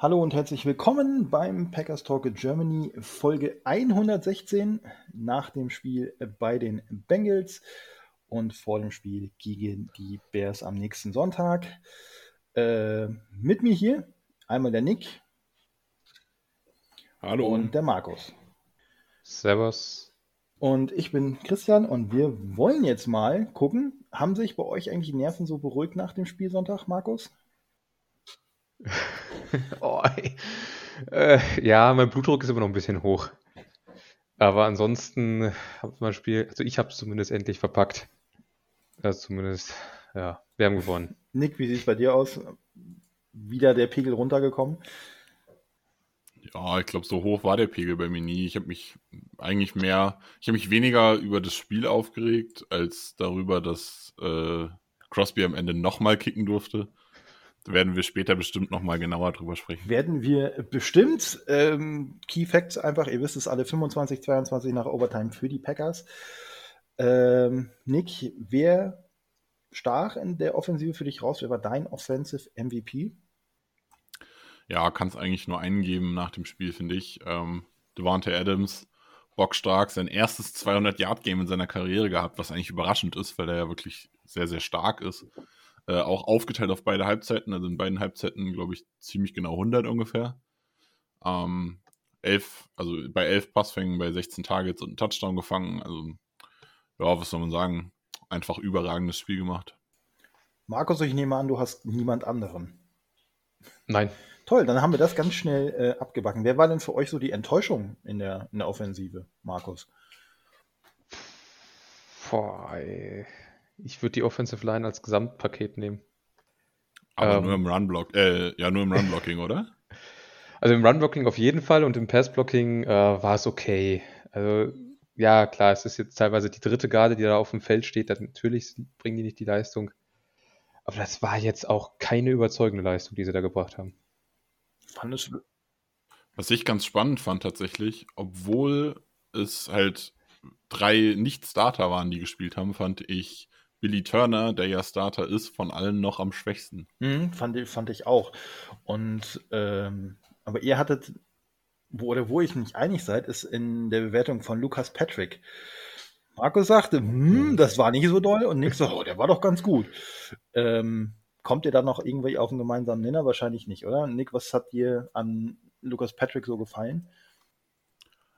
Hallo und herzlich willkommen beim Packers Talk Germany Folge 116 nach dem Spiel bei den Bengals und vor dem Spiel gegen die Bears am nächsten Sonntag. Äh, mit mir hier einmal der Nick. Hallo. Und der Markus. Servus. Und ich bin Christian und wir wollen jetzt mal gucken, haben sich bei euch eigentlich die Nerven so beruhigt nach dem Spiel Sonntag, Markus? oh, äh, ja, mein Blutdruck ist immer noch ein bisschen hoch. Aber ansonsten hat man Spiel, also ich habe es zumindest endlich verpackt. Also zumindest, ja, wir haben gewonnen. Nick, wie sieht es bei dir aus? Wieder der Pegel runtergekommen? Ja, ich glaube, so hoch war der Pegel bei mir nie. Ich habe mich eigentlich mehr, ich habe mich weniger über das Spiel aufgeregt, als darüber, dass äh, Crosby am Ende nochmal kicken durfte. Werden wir später bestimmt nochmal genauer drüber sprechen. Werden wir bestimmt. Ähm, Key Facts einfach, ihr wisst es alle, 25, 22 nach Overtime für die Packers. Ähm, Nick, wer stach in der Offensive für dich raus? Wer war dein Offensive MVP? Ja, kann es eigentlich nur einen geben nach dem Spiel, finde ich. Ähm, Devante Adams, bockstark, sein erstes 200-Yard-Game in seiner Karriere gehabt, was eigentlich überraschend ist, weil er ja wirklich sehr, sehr stark ist. Äh, auch aufgeteilt auf beide Halbzeiten, also in beiden Halbzeiten, glaube ich, ziemlich genau 100 ungefähr. Ähm, elf, also bei elf Passfängen, bei 16 Targets und einen Touchdown gefangen. Also, ja, was soll man sagen? Einfach überragendes Spiel gemacht. Markus, ich nehme an, du hast niemand anderen. Nein. Toll, dann haben wir das ganz schnell äh, abgebacken. Wer war denn für euch so die Enttäuschung in der, in der Offensive, Markus? Boah, ey. Ich würde die Offensive Line als Gesamtpaket nehmen. Aber ähm, nur im Runblock, äh, ja, nur im Runblocking, oder? Also im Runblocking auf jeden Fall und im Passblocking äh, war es okay. Also ja, klar, es ist jetzt teilweise die dritte Garde, die da auf dem Feld steht. Natürlich bringen die nicht die Leistung. Aber das war jetzt auch keine überzeugende Leistung, die sie da gebracht haben. Was ich ganz spannend fand tatsächlich, obwohl es halt drei Nicht-Starter waren, die gespielt haben, fand ich Billy Turner, der ja Starter ist, von allen noch am schwächsten. Mhm, fand, fand ich auch. Und ähm, aber ihr hattet, wo, oder wo ich nicht einig seid, ist in der Bewertung von Lukas Patrick. Markus sagte, hm, das war nicht so doll und Nick so, oh, der war doch ganz gut. Ähm, kommt ihr da noch irgendwie auf einen gemeinsamen Nenner? Wahrscheinlich nicht, oder? Nick, was hat dir an Lukas Patrick so gefallen?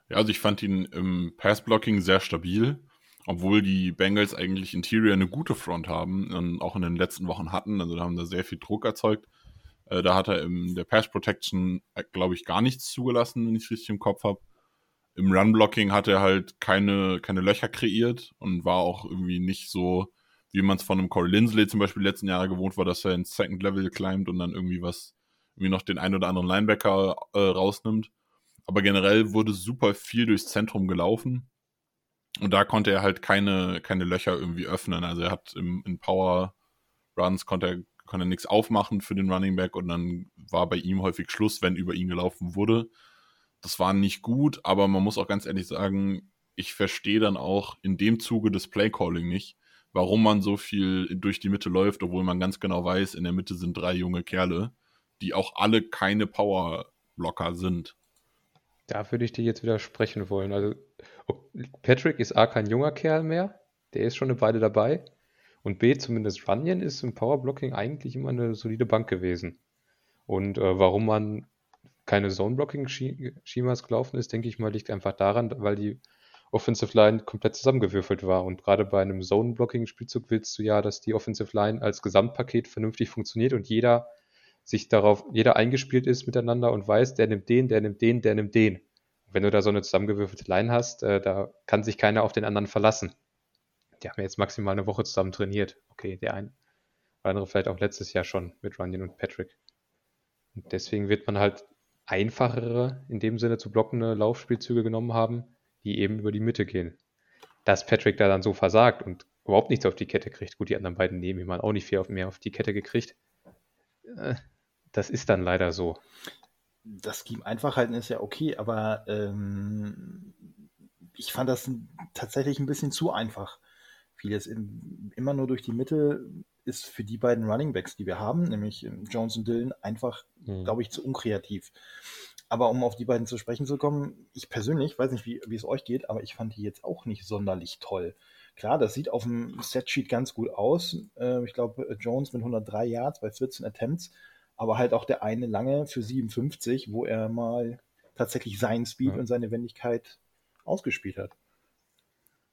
Ja, also ich fand ihn im Passblocking sehr stabil, obwohl die Bengals eigentlich Interior eine gute Front haben und auch in den letzten Wochen hatten. Also da haben da sehr viel Druck erzeugt. Äh, da hat er in der Pass Protection, äh, glaube ich, gar nichts zugelassen, wenn ich es richtig im Kopf habe. Im Run-Blocking hat er halt keine, keine Löcher kreiert und war auch irgendwie nicht so, wie man es von einem Corey Lindsley zum Beispiel letzten Jahre gewohnt war, dass er ins Second Level climbt und dann irgendwie was, irgendwie noch den ein oder anderen Linebacker äh, rausnimmt. Aber generell wurde super viel durchs Zentrum gelaufen. Und da konnte er halt keine, keine Löcher irgendwie öffnen. Also er hat im, in Power Runs konnte er, konnte er nichts aufmachen für den Running Back und dann war bei ihm häufig Schluss, wenn über ihn gelaufen wurde. Das war nicht gut, aber man muss auch ganz ehrlich sagen, ich verstehe dann auch in dem Zuge des Playcalling nicht, warum man so viel durch die Mitte läuft, obwohl man ganz genau weiß, in der Mitte sind drei junge Kerle, die auch alle keine Powerblocker sind. Da würde ich dir jetzt widersprechen wollen. Also Patrick ist A kein junger Kerl mehr, der ist schon eine Weile dabei. Und B, zumindest Runyon ist im Powerblocking eigentlich immer eine solide Bank gewesen. Und äh, warum man keine Zone-Blocking-Schemas gelaufen ist, denke ich mal, liegt einfach daran, weil die Offensive Line komplett zusammengewürfelt war. Und gerade bei einem Zone-Blocking-Spielzug willst du ja, dass die Offensive Line als Gesamtpaket vernünftig funktioniert und jeder sich darauf, jeder eingespielt ist miteinander und weiß, der nimmt den, der nimmt den, der nimmt den. Wenn du da so eine zusammengewürfelte Line hast, äh, da kann sich keiner auf den anderen verlassen. Die haben ja jetzt maximal eine Woche zusammen trainiert. Okay, der eine, andere vielleicht auch letztes Jahr schon mit Runyon und Patrick. Und deswegen wird man halt einfachere, in dem Sinne zu blockende Laufspielzüge genommen haben, die eben über die Mitte gehen. Dass Patrick da dann so versagt und überhaupt nichts auf die Kette kriegt. Gut, die anderen beiden neben ihm auch nicht viel mehr auf die Kette gekriegt. Äh, das ist dann leider so. Das Scheme einfach halten ist ja okay, aber ähm, ich fand das tatsächlich ein bisschen zu einfach. Vieles in, immer nur durch die Mitte ist für die beiden Running Backs, die wir haben, nämlich ähm, Jones und Dillon, einfach, mhm. glaube ich, zu unkreativ. Aber um auf die beiden zu sprechen zu kommen, ich persönlich, weiß nicht, wie, wie es euch geht, aber ich fand die jetzt auch nicht sonderlich toll. Klar, das sieht auf dem Setsheet ganz gut aus. Äh, ich glaube, Jones mit 103 Yards bei 14 Attempts, aber halt auch der eine lange für 57, wo er mal tatsächlich seinen Speed ja. und seine Wendigkeit ausgespielt hat.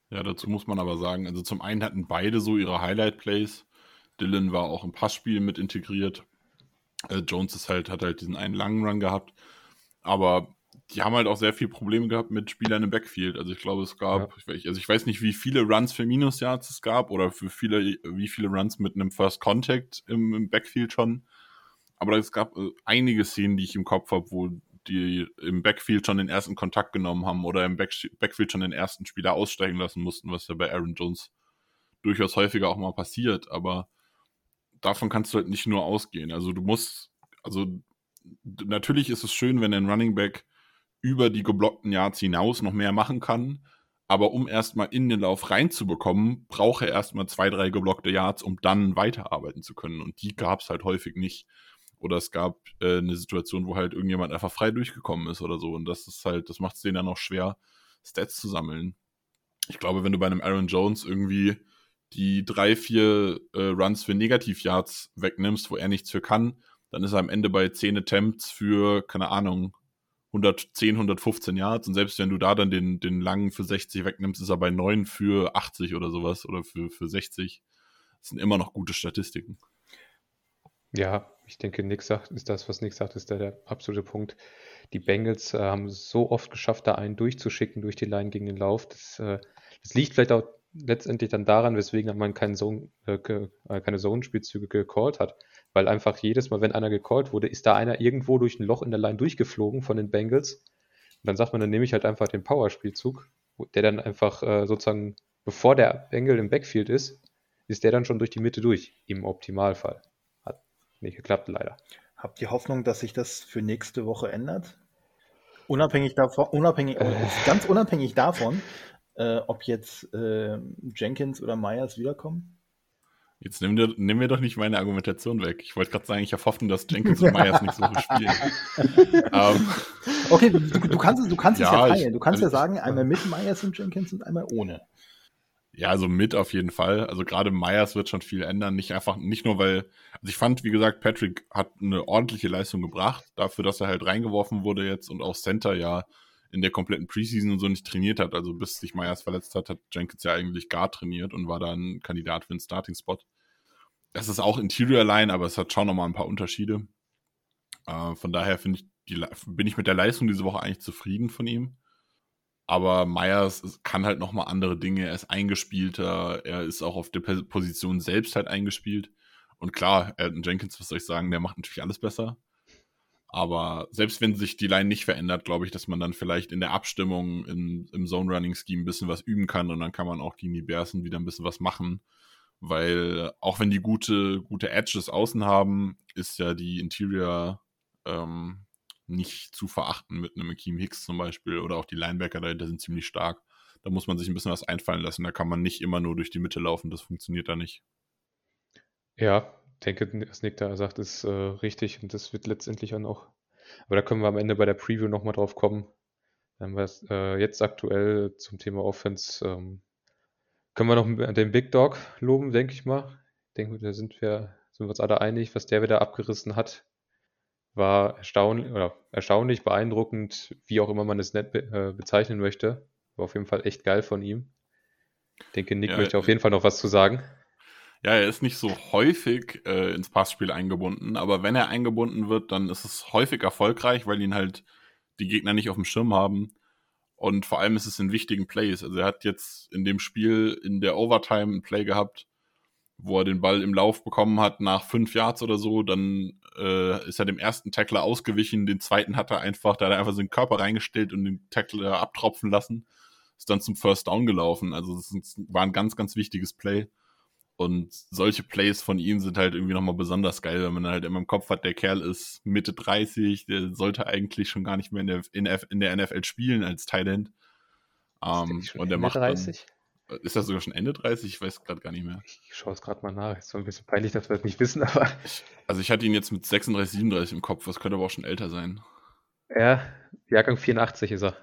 Ja, dazu muss man aber sagen, also zum einen hatten beide so ihre Highlight-Plays. Dylan war auch im Passspiel mit integriert. Äh, Jones ist halt, hat halt diesen einen langen Run gehabt. Aber die haben halt auch sehr viele Probleme gehabt mit Spielern im Backfield. Also ich glaube, es gab, ja. ich, also ich weiß nicht, wie viele Runs für Minus Yards es gab oder für viele, wie viele Runs mit einem First Contact im, im Backfield schon. Aber es gab äh, einige Szenen, die ich im Kopf habe, wo die im Backfield schon den ersten Kontakt genommen haben oder im Back Backfield schon den ersten Spieler aussteigen lassen mussten, was ja bei Aaron Jones durchaus häufiger auch mal passiert. Aber davon kannst du halt nicht nur ausgehen. Also du musst, also natürlich ist es schön, wenn ein Running Back über die geblockten Yards hinaus noch mehr machen kann. Aber um erstmal in den Lauf reinzubekommen, braucht er erstmal zwei, drei geblockte Yards, um dann weiterarbeiten zu können. Und die gab es halt häufig nicht. Oder es gab äh, eine Situation, wo halt irgendjemand einfach frei durchgekommen ist oder so. Und das ist halt, das macht es denen dann auch schwer, Stats zu sammeln. Ich glaube, wenn du bei einem Aaron Jones irgendwie die drei, vier äh, Runs für Negativ-Yards wegnimmst, wo er nichts für kann, dann ist er am Ende bei 10 Attempts für, keine Ahnung, 110, 115 Yards. Und selbst wenn du da dann den, den langen für 60 wegnimmst, ist er bei 9 für 80 oder sowas oder für, für 60. Das sind immer noch gute Statistiken. Ja, ich denke, Nick sagt, ist das, was Nick sagt, ist der, der absolute Punkt. Die Bengals äh, haben so oft geschafft, da einen durchzuschicken durch die Line gegen den Lauf. Das, äh, das liegt vielleicht auch letztendlich dann daran, weswegen man keinen Zone, äh, äh, keine Zone-Spielzüge gecallt hat. Weil einfach jedes Mal, wenn einer gecallt wurde, ist da einer irgendwo durch ein Loch in der Line durchgeflogen von den Bengals. Und dann sagt man, dann nehme ich halt einfach den Power-Spielzug, der dann einfach äh, sozusagen, bevor der Bengal im Backfield ist, ist der dann schon durch die Mitte durch, im Optimalfall. Nicht geklappt, leider. Habt ihr Hoffnung, dass sich das für nächste Woche ändert? Unabhängig davon, unabhängig, äh. ganz unabhängig davon, äh, ob jetzt äh, Jenkins oder Myers wiederkommen? Jetzt nimm, dir, nimm mir doch nicht meine Argumentation weg. Ich wollte gerade sagen, ich habe Hoffnung, dass Jenkins und Myers nicht so viel spielen. um, ähm, okay, du, du, kannst, du kannst ja, es ja teilen. Du kannst also, ja sagen, einmal mit Myers und Jenkins und einmal ohne. Ja, also mit auf jeden Fall. Also gerade Myers wird schon viel ändern. Nicht einfach, nicht nur weil, also ich fand, wie gesagt, Patrick hat eine ordentliche Leistung gebracht, dafür, dass er halt reingeworfen wurde jetzt und auch Center ja in der kompletten Preseason und so nicht trainiert hat. Also bis sich Myers verletzt hat, hat Jenkins ja eigentlich gar trainiert und war dann Kandidat für den Starting-Spot. Das ist auch Interior Line, aber es hat schon nochmal ein paar Unterschiede. Äh, von daher finde ich, die, bin ich mit der Leistung diese Woche eigentlich zufrieden von ihm. Aber Myers kann halt nochmal andere Dinge. Er ist eingespielter, er ist auch auf der Position selbst halt eingespielt. Und klar, Elton Jenkins, was soll ich sagen, der macht natürlich alles besser. Aber selbst wenn sich die Line nicht verändert, glaube ich, dass man dann vielleicht in der Abstimmung im, im Zone-Running-Scheme ein bisschen was üben kann und dann kann man auch gegen die Bearsen wieder ein bisschen was machen. Weil auch wenn die gute, gute Edges außen haben, ist ja die Interior ähm, nicht zu verachten mit einem Akeem Hicks zum Beispiel oder auch die Linebacker dahinter sind ziemlich stark. Da muss man sich ein bisschen was einfallen lassen. Da kann man nicht immer nur durch die Mitte laufen. Das funktioniert da nicht. Ja, denke, was Nick da sagt, ist äh, richtig und das wird letztendlich dann auch. Aber da können wir am Ende bei der Preview nochmal drauf kommen. Dann was äh, jetzt aktuell zum Thema Offense ähm, können wir noch den Big Dog loben, denke ich mal. Ich denke, da sind wir, sind wir uns alle einig, was der wieder abgerissen hat. War erstaunlich oder erstaunlich, beeindruckend, wie auch immer man es nett be äh, bezeichnen möchte. War auf jeden Fall echt geil von ihm. Ich denke, Nick ja, möchte auf jeden Fall noch was zu sagen. Ja, er ist nicht so häufig äh, ins Passspiel eingebunden, aber wenn er eingebunden wird, dann ist es häufig erfolgreich, weil ihn halt die Gegner nicht auf dem Schirm haben. Und vor allem ist es in wichtigen Plays. Also er hat jetzt in dem Spiel in der Overtime ein Play gehabt, wo er den Ball im Lauf bekommen hat nach fünf Yards oder so, dann äh, ist er dem ersten Tackler ausgewichen, den zweiten hat er einfach, da hat er einfach seinen Körper reingestellt und den Tackler abtropfen lassen, ist dann zum First Down gelaufen. Also das war ein ganz, ganz wichtiges Play. Und solche Plays von ihm sind halt irgendwie nochmal besonders geil, wenn man halt immer im Kopf hat, der Kerl ist Mitte 30, der sollte eigentlich schon gar nicht mehr in der, in, der NFL spielen als Thailand. Um, und der macht 30? Ist das sogar schon Ende 30? Ich weiß gerade gar nicht mehr. Ich schaue es gerade mal nach. Ist so ein bisschen peinlich, dass wir das nicht wissen, aber. Also ich hatte ihn jetzt mit 36, 37 im Kopf. Das könnte aber auch schon älter sein. Ja, Jahrgang 84 ist er.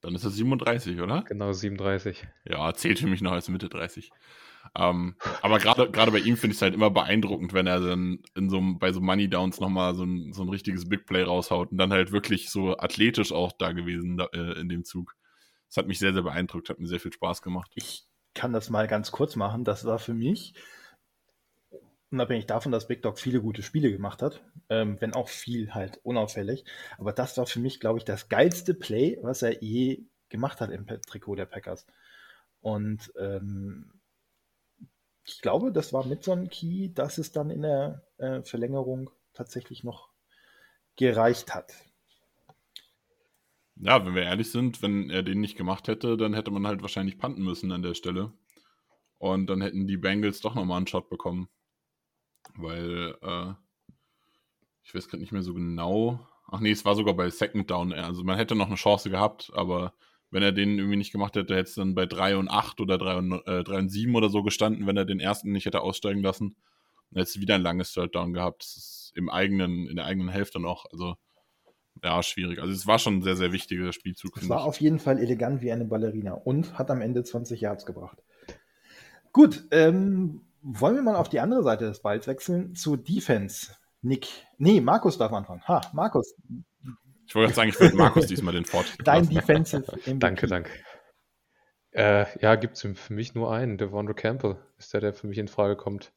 Dann ist er 37, oder? Genau, 37. Ja, zählt für mich noch als Mitte 30. Ähm, aber gerade gerade bei ihm finde ich es halt immer beeindruckend, wenn er dann in so bei so Money Downs nochmal so ein, so ein richtiges Big Play raushaut und dann halt wirklich so athletisch auch da gewesen da, äh, in dem Zug. Das hat mich sehr, sehr beeindruckt, hat mir sehr viel Spaß gemacht. Ich kann das mal ganz kurz machen. Das war für mich, unabhängig davon, dass Big Dog viele gute Spiele gemacht hat, ähm, wenn auch viel halt unauffällig, aber das war für mich, glaube ich, das geilste Play, was er je gemacht hat im Trikot der Packers. Und ähm, ich glaube, das war mit so einem Key, dass es dann in der äh, Verlängerung tatsächlich noch gereicht hat. Ja, wenn wir ehrlich sind, wenn er den nicht gemacht hätte, dann hätte man halt wahrscheinlich panten müssen an der Stelle. Und dann hätten die Bengals doch nochmal einen Shot bekommen. Weil, äh, ich weiß gerade nicht mehr so genau. Ach nee, es war sogar bei Second Down. Also man hätte noch eine Chance gehabt, aber wenn er den irgendwie nicht gemacht hätte, hätte es dann bei 3 und 8 oder 3 und, äh, 3 und 7 oder so gestanden, wenn er den ersten nicht hätte aussteigen lassen. Dann hätte es wieder ein langes Third Down gehabt. Das ist im eigenen, in der eigenen Hälfte noch. Also, ja, schwierig. Also, es war schon ein sehr, sehr wichtiger Spielzug. Es war ich. auf jeden Fall elegant wie eine Ballerina und hat am Ende 20 Yards gebracht. Gut, ähm, wollen wir mal auf die andere Seite des Balls wechseln zu Defense. Nick, nee, Markus darf anfangen. Ha, Markus, ich wollte sagen, ich würde Markus diesmal den Fort. Dein Defensive MVP. Danke, danke. Äh, ja, gibt es für mich nur einen. Devondre Campbell ist der, der für mich in Frage kommt.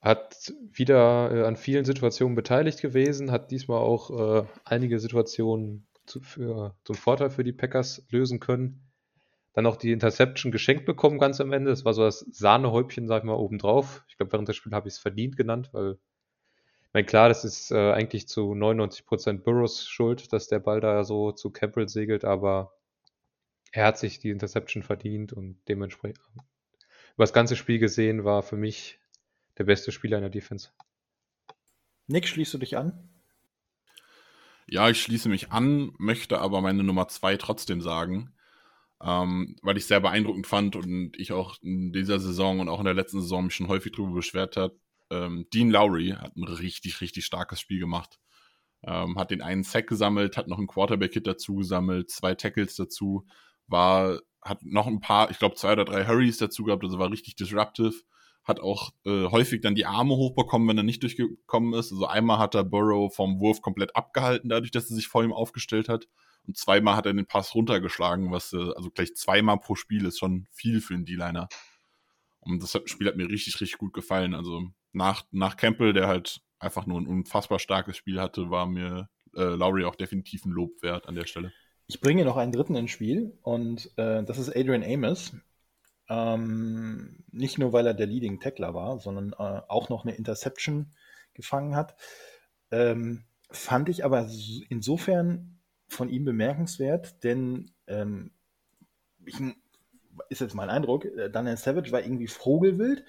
Hat wieder äh, an vielen Situationen beteiligt gewesen, hat diesmal auch äh, einige Situationen zu, für, zum Vorteil für die Packers lösen können. Dann auch die Interception geschenkt bekommen ganz am Ende. Das war so das Sahnehäubchen, sag ich mal, obendrauf. Ich glaube, während des Spiels habe ich es verdient genannt, weil meine, klar, das ist äh, eigentlich zu 99% Burrows Schuld, dass der Ball da so zu Campbell segelt, aber er hat sich die Interception verdient und dementsprechend über das ganze Spiel gesehen war für mich der beste Spieler in der Defense. Nick, schließt du dich an? Ja, ich schließe mich an, möchte aber meine Nummer zwei trotzdem sagen, ähm, weil ich sehr beeindruckend fand und ich auch in dieser Saison und auch in der letzten Saison mich schon häufig darüber beschwert habe, ähm, Dean Lowry hat ein richtig, richtig starkes Spiel gemacht. Ähm, hat den einen Sack gesammelt, hat noch ein Quarterback-Hit dazu gesammelt, zwei Tackles dazu, war, hat noch ein paar, ich glaube, zwei oder drei Hurries dazu gehabt, also war richtig disruptive. Hat auch äh, häufig dann die Arme hochbekommen, wenn er nicht durchgekommen ist. Also einmal hat er Burrow vom Wurf komplett abgehalten, dadurch, dass er sich vor ihm aufgestellt hat. Und zweimal hat er den Pass runtergeschlagen, was, äh, also gleich zweimal pro Spiel ist schon viel für einen D-Liner. Und das Spiel hat mir richtig, richtig gut gefallen. Also nach, nach Campbell, der halt einfach nur ein unfassbar starkes Spiel hatte, war mir äh, Lowry auch definitiv ein Lob wert an der Stelle. Ich bringe noch einen dritten ins Spiel und äh, das ist Adrian Amos. Ähm, nicht nur, weil er der Leading Tackler war, sondern äh, auch noch eine Interception gefangen hat. Ähm, fand ich aber insofern von ihm bemerkenswert, denn ähm, ich, ist jetzt mein Eindruck, äh, Daniel Savage war irgendwie Vogelwild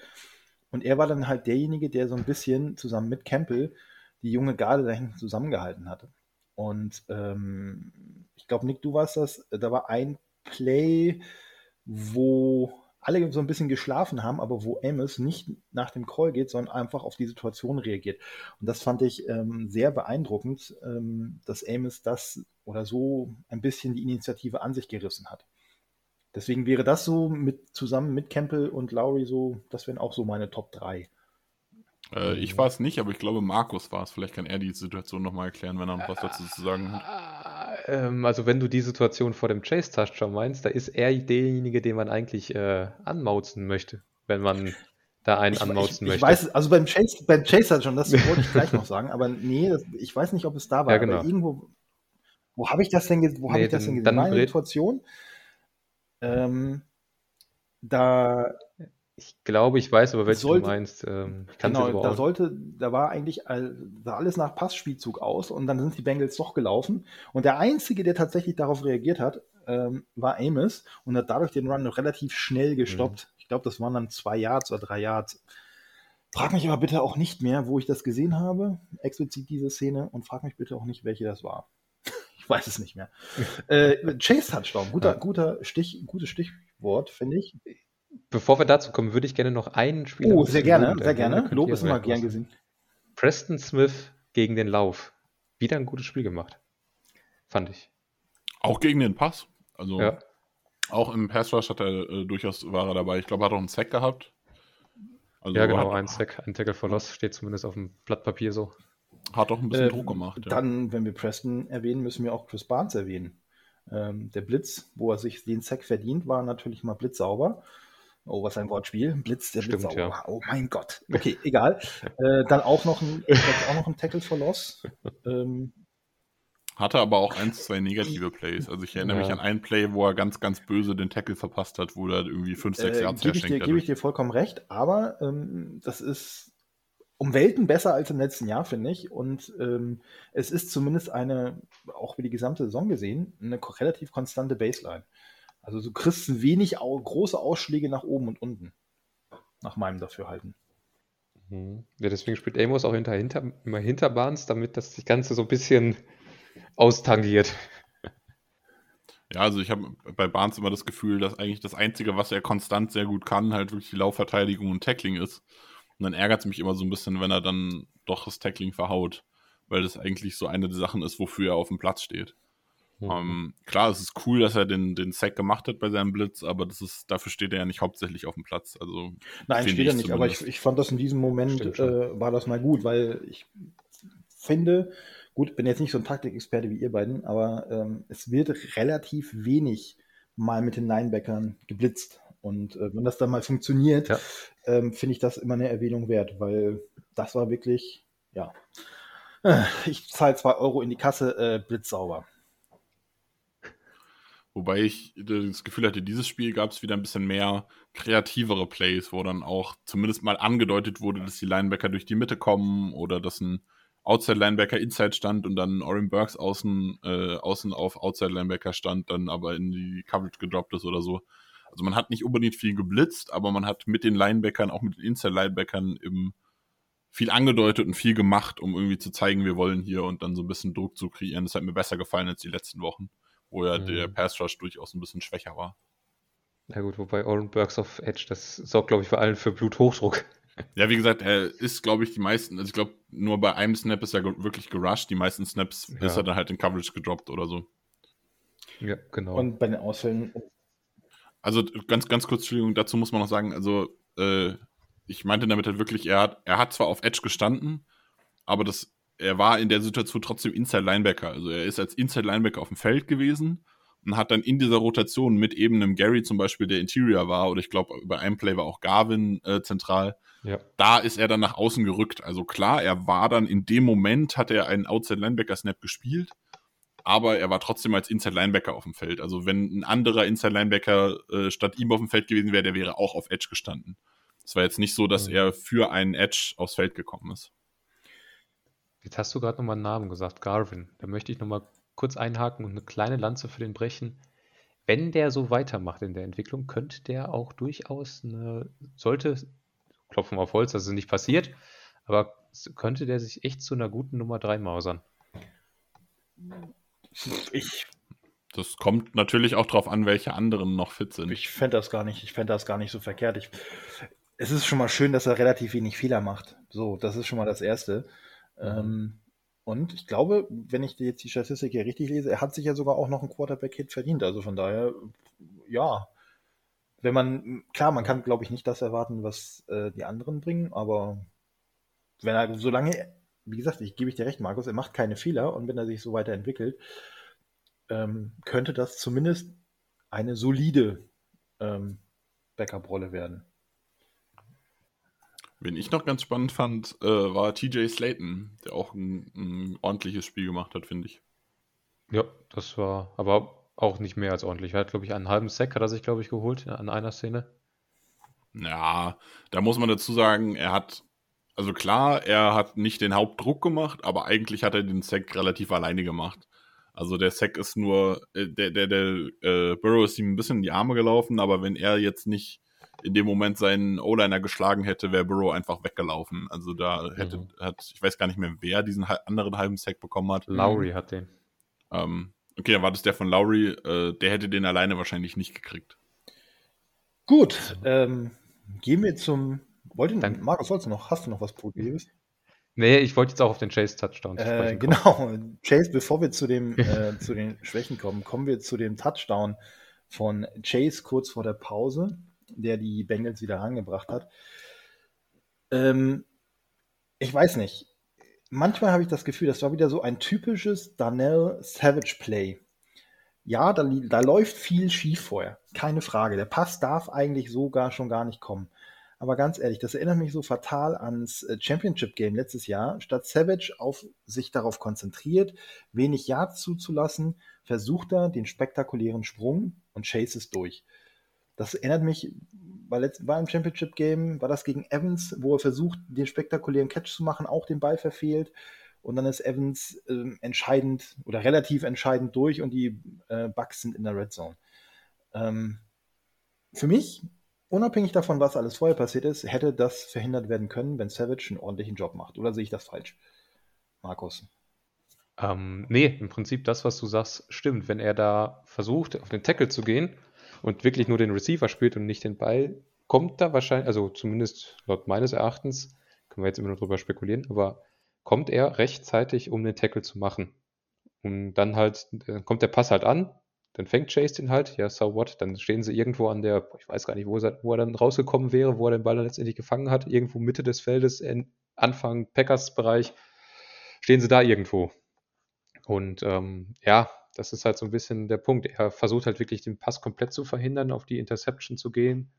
und er war dann halt derjenige, der so ein bisschen zusammen mit Campbell die junge Garde da hinten zusammengehalten hatte. Und ähm, ich glaube, Nick, du warst das, da war ein Play, wo alle so ein bisschen geschlafen haben, aber wo Amos nicht nach dem Call geht, sondern einfach auf die Situation reagiert. Und das fand ich ähm, sehr beeindruckend, ähm, dass Amos das oder so ein bisschen die Initiative an sich gerissen hat. Deswegen wäre das so mit zusammen mit Campbell und Lowry so, das wären auch so meine Top 3. Äh, ich war es nicht, aber ich glaube, Markus war es. Vielleicht kann er die Situation nochmal erklären, wenn er noch was dazu zu sagen hat. Ähm, also, wenn du die Situation vor dem Chase-Touchdown meinst, da ist er derjenige, den man eigentlich äh, anmauzen möchte, wenn man da einen ich, anmauzen ich, möchte. Ich weiß, also beim Chase, beim Chase schon, das wollte ich gleich noch sagen, aber nee, das, ich weiß nicht, ob es da war. Ja, genau. irgendwo, wo habe ich das denn, wo nee, habe ich das denn gesehen? Meine Situation, ähm, da Ich glaube, ich weiß aber, welches sollte, du meinst. Ähm, genau, da sollte, da war eigentlich sah alles nach Passspielzug aus und dann sind die Bengals doch gelaufen. Und der Einzige, der tatsächlich darauf reagiert hat, ähm, war Amos und hat dadurch den Run relativ schnell gestoppt. Mhm. Ich glaube, das waren dann zwei Yards oder drei Yards. Frag mich aber bitte auch nicht mehr, wo ich das gesehen habe, explizit diese Szene, und frag mich bitte auch nicht, welche das war. ich weiß es nicht mehr. äh, Chase Touchdown, guter, ja. guter Stich, gutes Stichwort, finde ich. Bevor wir dazu kommen, würde ich gerne noch einen Spieler. Oh, sehr gerne, sehr gerne. Lob ist immer gern gesehen. Preston Smith gegen den Lauf. Wieder ein gutes Spiel gemacht. Fand ich. Auch gegen den Pass. Also ja. auch im Pass Rush hat er äh, durchaus war er dabei. Ich glaube, er hat auch einen Sack gehabt. Also ja, genau, ein Sack, ein Tackle for Loss steht zumindest auf dem Blatt Papier so. Hat auch ein bisschen äh, Druck gemacht. Ja. Dann, wenn wir Preston erwähnen, müssen wir auch Chris Barnes erwähnen. Ähm, der Blitz, wo er sich den Sack verdient, war natürlich mal blitzsauber. Oh, was ein Wortspiel. Blitz, der Stimmt, Blitz ja. Oh mein Gott. Okay, egal. Äh, dann auch noch, ein, auch noch ein Tackle for Loss. Ähm, hatte aber auch ein, zwei negative Plays. Also ich erinnere ja. mich an ein Play, wo er ganz, ganz böse den Tackle verpasst hat, wo er irgendwie 5, 6 äh, Yards Gebe ich, dir, geb ich dir vollkommen recht, aber ähm, das ist um Welten besser als im letzten Jahr, finde ich. Und ähm, es ist zumindest eine, auch wie die gesamte Saison gesehen, eine relativ konstante Baseline. Also du kriegst wenig große Ausschläge nach oben und unten. Nach meinem Dafürhalten. Mhm. Ja, deswegen spielt Amos auch hinter, hinter, immer Hinterbahns, damit das Ganze so ein bisschen austangiert. Ja, also ich habe bei Barnes immer das Gefühl, dass eigentlich das Einzige, was er konstant sehr gut kann, halt wirklich die Laufverteidigung und Tackling ist. Und dann ärgert es mich immer so ein bisschen, wenn er dann doch das Tackling verhaut, weil das eigentlich so eine der Sachen ist, wofür er auf dem Platz steht. Mhm. Ähm, klar, es ist cool, dass er den, den Sack gemacht hat bei seinem Blitz, aber das ist, dafür steht er ja nicht hauptsächlich auf dem Platz. Also, Nein, steht er nicht, aber ich, ich fand das in diesem Moment, äh, war das mal gut, weil ich finde, Gut, bin jetzt nicht so ein Taktikexperte wie ihr beiden, aber ähm, es wird relativ wenig mal mit den Linebackern geblitzt. Und äh, wenn das dann mal funktioniert, ja. ähm, finde ich das immer eine Erwähnung wert, weil das war wirklich, ja, äh, ich zahle zwei Euro in die Kasse, äh, blitzsauber. Wobei ich das Gefühl hatte, dieses Spiel gab es wieder ein bisschen mehr kreativere Plays, wo dann auch zumindest mal angedeutet wurde, dass die Linebacker durch die Mitte kommen oder dass ein Outside Linebacker Inside stand und dann Oren Burks außen, äh, außen auf Outside Linebacker stand, dann aber in die Coverage gedroppt ist oder so. Also man hat nicht unbedingt viel geblitzt, aber man hat mit den Linebackern, auch mit den Inside Linebackern im viel angedeutet und viel gemacht, um irgendwie zu zeigen, wir wollen hier und dann so ein bisschen Druck zu kreieren. Das hat mir besser gefallen als die letzten Wochen, wo ja mhm. der Pass Rush durchaus ein bisschen schwächer war. Na gut, wobei Oren Burks auf Edge, das sorgt, glaube ich, vor allem für Bluthochdruck. Ja, wie gesagt, er ist, glaube ich, die meisten, also ich glaube, nur bei einem Snap ist er wirklich gerusht. Die meisten Snaps ja. ist er dann halt in Coverage gedroppt oder so. Ja, genau. Und bei den Ausfällen. Also ganz, ganz kurz, Entschuldigung, dazu muss man noch sagen, also äh, ich meinte damit halt wirklich, er hat, er hat zwar auf Edge gestanden, aber das, er war in der Situation trotzdem Inside Linebacker. Also er ist als Inside Linebacker auf dem Feld gewesen und hat dann in dieser Rotation mit eben einem Gary zum Beispiel, der Interior war, oder ich glaube, über einem Play war auch Garvin äh, zentral, ja. Da ist er dann nach außen gerückt. Also klar, er war dann in dem Moment, hat er einen Outside Linebacker Snap gespielt, aber er war trotzdem als Inside Linebacker auf dem Feld. Also wenn ein anderer Inside Linebacker äh, statt ihm auf dem Feld gewesen wäre, der wäre auch auf Edge gestanden. Es war jetzt nicht so, dass mhm. er für einen Edge aufs Feld gekommen ist. Jetzt hast du gerade nochmal einen Namen gesagt, Garvin. Da möchte ich nochmal kurz einhaken und eine kleine Lanze für den brechen. Wenn der so weitermacht in der Entwicklung, könnte der auch durchaus eine, sollte klopfen auf Holz, dass es nicht passiert. Aber könnte der sich echt zu einer guten Nummer 3 mausern? Ich. Das kommt natürlich auch darauf an, welche anderen noch fit sind. Ich fände das gar nicht, ich fände das gar nicht so verkehrt. Ich, es ist schon mal schön, dass er relativ wenig Fehler macht. So, das ist schon mal das Erste. Mhm. Ähm, und ich glaube, wenn ich jetzt die Statistik hier richtig lese, er hat sich ja sogar auch noch einen Quarterback-Hit verdient. Also von daher, ja, wenn man, klar, man kann, glaube ich, nicht das erwarten, was äh, die anderen bringen, aber wenn er, solange, wie gesagt, ich gebe ich dir recht, Markus, er macht keine Fehler und wenn er sich so weiterentwickelt, ähm, könnte das zumindest eine solide ähm, Backup-Rolle werden. Wen ich noch ganz spannend fand, äh, war TJ Slayton, der auch ein, ein ordentliches Spiel gemacht hat, finde ich. Ja, das war, aber auch nicht mehr als ordentlich. Er hat, glaube ich, einen halben Sack hat er sich, glaube ich, geholt an einer Szene. Ja, da muss man dazu sagen, er hat, also klar, er hat nicht den Hauptdruck gemacht, aber eigentlich hat er den Sack relativ alleine gemacht. Also der Sack ist nur, äh, der, der, der äh, Burrow ist ihm ein bisschen in die Arme gelaufen, aber wenn er jetzt nicht in dem Moment seinen O-Liner geschlagen hätte, wäre Burrow einfach weggelaufen. Also da hätte, mhm. hat, ich weiß gar nicht mehr, wer diesen anderen halben Sack bekommen hat. Lowry hat den. Ähm, okay, dann war das der von Lowry, äh, der hätte den alleine wahrscheinlich nicht gekriegt. Gut, ähm, gehen wir zum. Wollte, Danke. Markus, sollst du noch? Hast du noch was Positives? Nee, ich wollte jetzt auch auf den Chase-Touchdown äh, Genau, Chase, bevor wir zu, dem, äh, zu den Schwächen kommen, kommen wir zu dem Touchdown von Chase kurz vor der Pause, der die Bengals wieder rangebracht hat. Ähm, ich weiß nicht. Manchmal habe ich das Gefühl, das war wieder so ein typisches Daniel Savage Play. Ja, da, da läuft viel schief vorher. Keine Frage. Der Pass darf eigentlich sogar schon gar nicht kommen. Aber ganz ehrlich, das erinnert mich so fatal ans äh, Championship Game letztes Jahr. Statt Savage auf sich darauf konzentriert, wenig Yards zuzulassen, versucht er den spektakulären Sprung und Chase ist durch. Das erinnert mich, weil letzt, war im Championship Game, war das gegen Evans, wo er versucht, den spektakulären Catch zu machen, auch den Ball verfehlt. Und dann ist Evans äh, entscheidend oder relativ entscheidend durch und die äh, Bucks sind in der Red Zone. Ähm, für mich unabhängig davon, was alles vorher passiert ist, hätte das verhindert werden können, wenn Savage einen ordentlichen Job macht. Oder sehe ich das falsch? Markus. Ähm, nee, im Prinzip das, was du sagst, stimmt. Wenn er da versucht, auf den Tackle zu gehen und wirklich nur den Receiver spielt und nicht den Ball, kommt da wahrscheinlich, also zumindest laut meines Erachtens, können wir jetzt immer nur drüber spekulieren, aber kommt er rechtzeitig, um den Tackle zu machen. Und dann halt, dann kommt der Pass halt an, dann fängt Chase den halt, ja, so what, dann stehen sie irgendwo an der, ich weiß gar nicht, wo er, wo er dann rausgekommen wäre, wo er den Ball dann letztendlich gefangen hat, irgendwo Mitte des Feldes, Anfang Packers-Bereich, stehen sie da irgendwo. Und ähm, ja, das ist halt so ein bisschen der Punkt. Er versucht halt wirklich den Pass komplett zu verhindern, auf die Interception zu gehen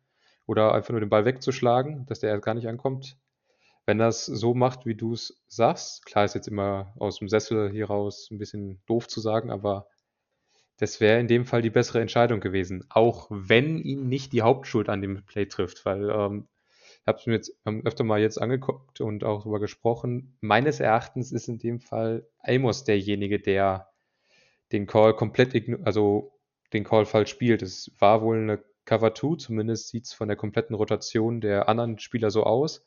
oder einfach nur den Ball wegzuschlagen, dass der gar nicht ankommt. Wenn es so macht, wie du es sagst, klar ist jetzt immer aus dem Sessel hier raus ein bisschen doof zu sagen, aber das wäre in dem Fall die bessere Entscheidung gewesen, auch wenn ihn nicht die Hauptschuld an dem Play trifft, weil ähm, ich habe es mir jetzt öfter mal jetzt angeguckt und auch darüber gesprochen. Meines Erachtens ist in dem Fall Amos derjenige, der den Call komplett, also den Call falsch spielt. Es war wohl eine Cover 2, zumindest sieht es von der kompletten Rotation der anderen Spieler so aus.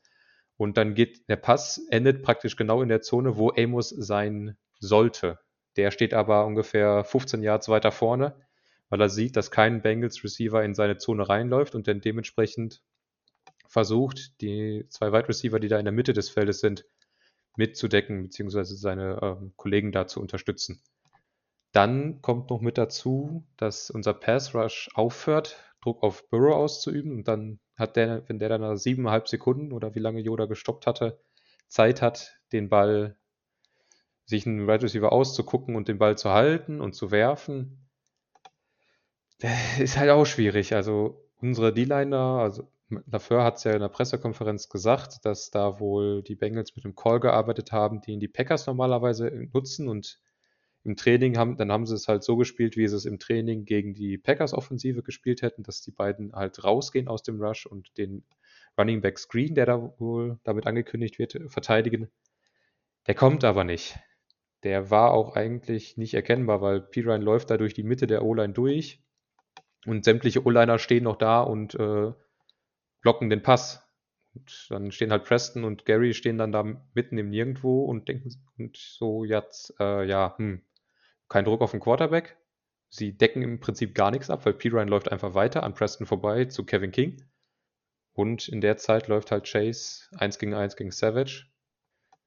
Und dann geht der Pass, endet praktisch genau in der Zone, wo Amos sein sollte. Der steht aber ungefähr 15 Yards weiter vorne, weil er sieht, dass kein Bengals Receiver in seine Zone reinläuft und dann dementsprechend versucht, die zwei Wide Receiver, die da in der Mitte des Feldes sind, mitzudecken, beziehungsweise seine ähm, Kollegen da zu unterstützen. Dann kommt noch mit dazu, dass unser Pass Rush aufhört, Druck auf Burrow auszuüben und dann hat der, wenn der dann nach siebeneinhalb Sekunden oder wie lange Yoda gestoppt hatte, Zeit hat, den Ball sich einen Wide Receiver auszugucken und den Ball zu halten und zu werfen, ist halt auch schwierig. Also unsere D-Liner, also Lafleur hat es ja in der Pressekonferenz gesagt, dass da wohl die Bengals mit einem Call gearbeitet haben, den die Packers normalerweise nutzen und im Training haben, dann haben sie es halt so gespielt, wie sie es im Training gegen die Packers-Offensive gespielt hätten, dass die beiden halt rausgehen aus dem Rush und den Running Back Screen, der da wohl damit angekündigt wird, verteidigen. Der kommt aber nicht der war auch eigentlich nicht erkennbar, weil Pirine läuft da durch die Mitte der O-Line durch und sämtliche O-Liner stehen noch da und äh, blocken den Pass. Und dann stehen halt Preston und Gary stehen dann da mitten im Nirgendwo und denken und so jetzt, äh, ja, hm, kein Druck auf den Quarterback. Sie decken im Prinzip gar nichts ab, weil Pirine läuft einfach weiter an Preston vorbei zu Kevin King. Und in der Zeit läuft halt Chase 1 gegen 1 gegen Savage.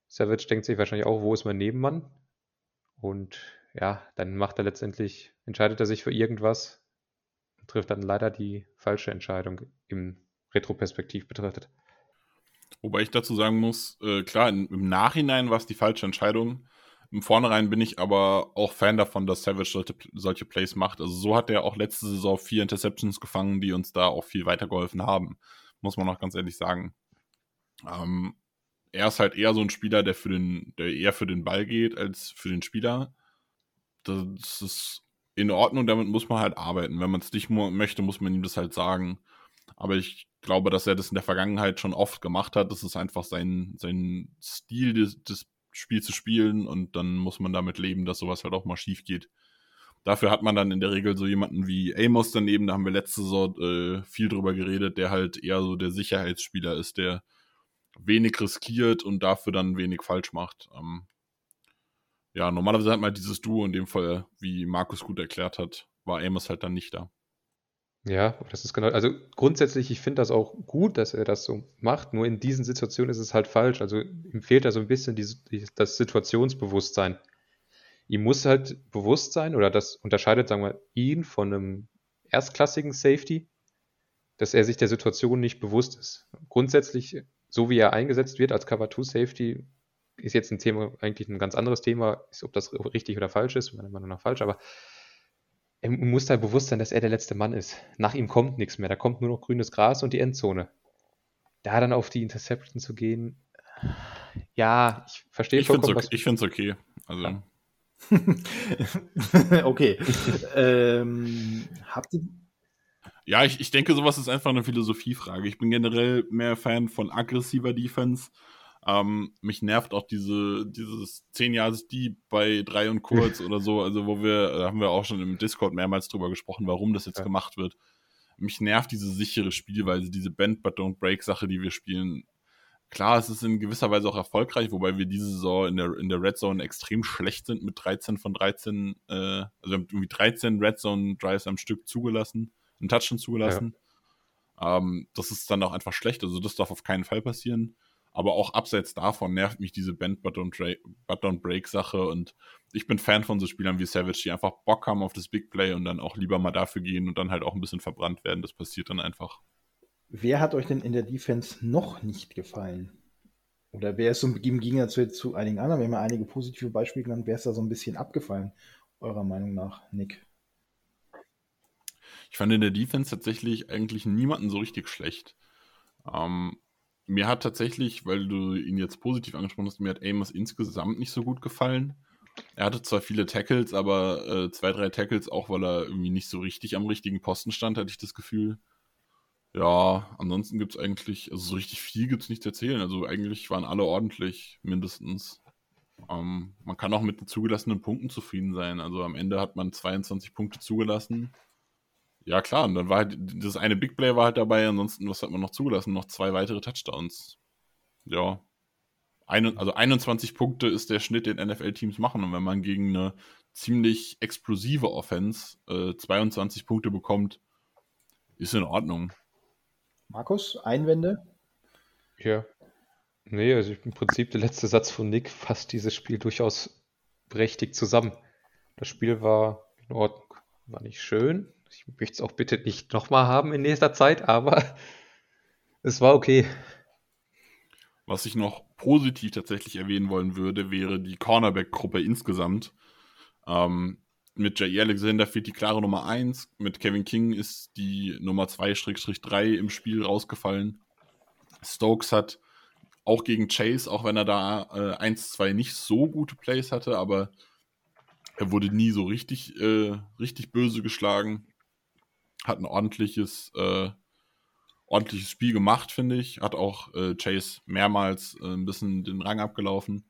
Savage denkt sich wahrscheinlich auch, wo ist mein Nebenmann? Und ja, dann macht er letztendlich, entscheidet er sich für irgendwas und trifft dann leider die falsche Entscheidung im Retroperspektiv betrachtet. Wobei ich dazu sagen muss, äh, klar, im Nachhinein war es die falsche Entscheidung. Im Vornherein bin ich aber auch Fan davon, dass Savage solche, solche Plays macht. Also so hat er auch letzte Saison vier Interceptions gefangen, die uns da auch viel weitergeholfen haben. Muss man auch ganz ehrlich sagen. Ähm, er ist halt eher so ein Spieler, der für den, der eher für den Ball geht als für den Spieler. Das ist in Ordnung, damit muss man halt arbeiten. Wenn man es nicht möchte, muss man ihm das halt sagen. Aber ich glaube, dass er das in der Vergangenheit schon oft gemacht hat. Das ist einfach sein, sein Stil des, des Spiels zu spielen und dann muss man damit leben, dass sowas halt auch mal schief geht. Dafür hat man dann in der Regel so jemanden wie Amos daneben, da haben wir letzte Saison äh, viel drüber geredet, der halt eher so der Sicherheitsspieler ist, der wenig riskiert und dafür dann wenig falsch macht. Ähm, ja, normalerweise hat man halt dieses Duo, in dem Fall, wie Markus gut erklärt hat, war Amos halt dann nicht da. Ja, das ist genau. Also grundsätzlich, ich finde das auch gut, dass er das so macht. Nur in diesen Situationen ist es halt falsch. Also ihm fehlt da so ein bisschen die, die, das Situationsbewusstsein. Ihm muss halt bewusst sein, oder das unterscheidet, sagen wir, ihn von einem erstklassigen Safety, dass er sich der Situation nicht bewusst ist. Grundsätzlich, so wie er eingesetzt wird als Cover 2 Safety, ist jetzt ein Thema, eigentlich ein ganz anderes Thema, ist, ob das richtig oder falsch ist, meiner Meinung nach falsch, aber er muss halt bewusst sein, dass er der letzte Mann ist. Nach ihm kommt nichts mehr, da kommt nur noch grünes Gras und die Endzone. Da dann auf die Interception zu gehen, ja, ich verstehe ich vollkommen, okay, Ich finde es okay. Also. Ja. okay. ähm, habt ihr ja, ich, ich denke, sowas ist einfach eine Philosophiefrage. Ich bin generell mehr Fan von aggressiver Defense ähm, mich nervt auch diese, dieses 10 Jahres Dieb bei 3 und kurz oder so, also wo wir, da haben wir auch schon im Discord mehrmals drüber gesprochen, warum das jetzt ja. gemacht wird. Mich nervt diese sichere Spielweise, diese Bend but don't break Sache, die wir spielen. Klar, es ist in gewisser Weise auch erfolgreich, wobei wir diese Saison in der, in der Red Zone extrem schlecht sind mit 13 von 13, äh, also wir haben irgendwie 13 Red Zone Drives am Stück zugelassen, einen Touchdown zugelassen. Ja. Ähm, das ist dann auch einfach schlecht, also das darf auf keinen Fall passieren. Aber auch abseits davon nervt mich diese Band Button Break Sache und ich bin Fan von so Spielern wie Savage, die einfach Bock haben auf das Big Play und dann auch lieber mal dafür gehen und dann halt auch ein bisschen verbrannt werden. Das passiert dann einfach. Wer hat euch denn in der Defense noch nicht gefallen? Oder wer ist so im Gegensatz zu einigen anderen? Wir haben ja einige positive Beispiele genannt. Wer ist da so ein bisschen abgefallen, eurer Meinung nach, Nick? Ich fand in der Defense tatsächlich eigentlich niemanden so richtig schlecht. Ähm, mir hat tatsächlich, weil du ihn jetzt positiv angesprochen hast, mir hat Amos insgesamt nicht so gut gefallen. Er hatte zwar viele Tackles, aber äh, zwei, drei Tackles, auch weil er irgendwie nicht so richtig am richtigen Posten stand, hatte ich das Gefühl. Ja, ansonsten gibt es eigentlich, also so richtig viel gibt es nicht zu erzählen. Also eigentlich waren alle ordentlich, mindestens. Ähm, man kann auch mit den zugelassenen Punkten zufrieden sein. Also am Ende hat man 22 Punkte zugelassen. Ja, klar, und dann war halt, das eine Big Play war halt dabei, ansonsten, was hat man noch zugelassen? Noch zwei weitere Touchdowns. Ja. Ein, also 21 Punkte ist der Schnitt, den NFL-Teams machen. Und wenn man gegen eine ziemlich explosive Offense äh, 22 Punkte bekommt, ist in Ordnung. Markus, Einwände? Ja. Nee, also im Prinzip der letzte Satz von Nick fasst dieses Spiel durchaus prächtig zusammen. Das Spiel war in Ordnung, war nicht schön, ich möchte es auch bitte nicht nochmal haben in nächster Zeit, aber es war okay. Was ich noch positiv tatsächlich erwähnen wollen würde, wäre die Cornerback-Gruppe insgesamt. Ähm, mit J.E. Alexander fehlt die klare Nummer 1. Mit Kevin King ist die Nummer 2-3 im Spiel rausgefallen. Stokes hat auch gegen Chase, auch wenn er da äh, 1-2 nicht so gute Plays hatte, aber er wurde nie so richtig, äh, richtig böse geschlagen hat ein ordentliches, äh, ordentliches Spiel gemacht, finde ich. Hat auch äh, Chase mehrmals äh, ein bisschen den Rang abgelaufen.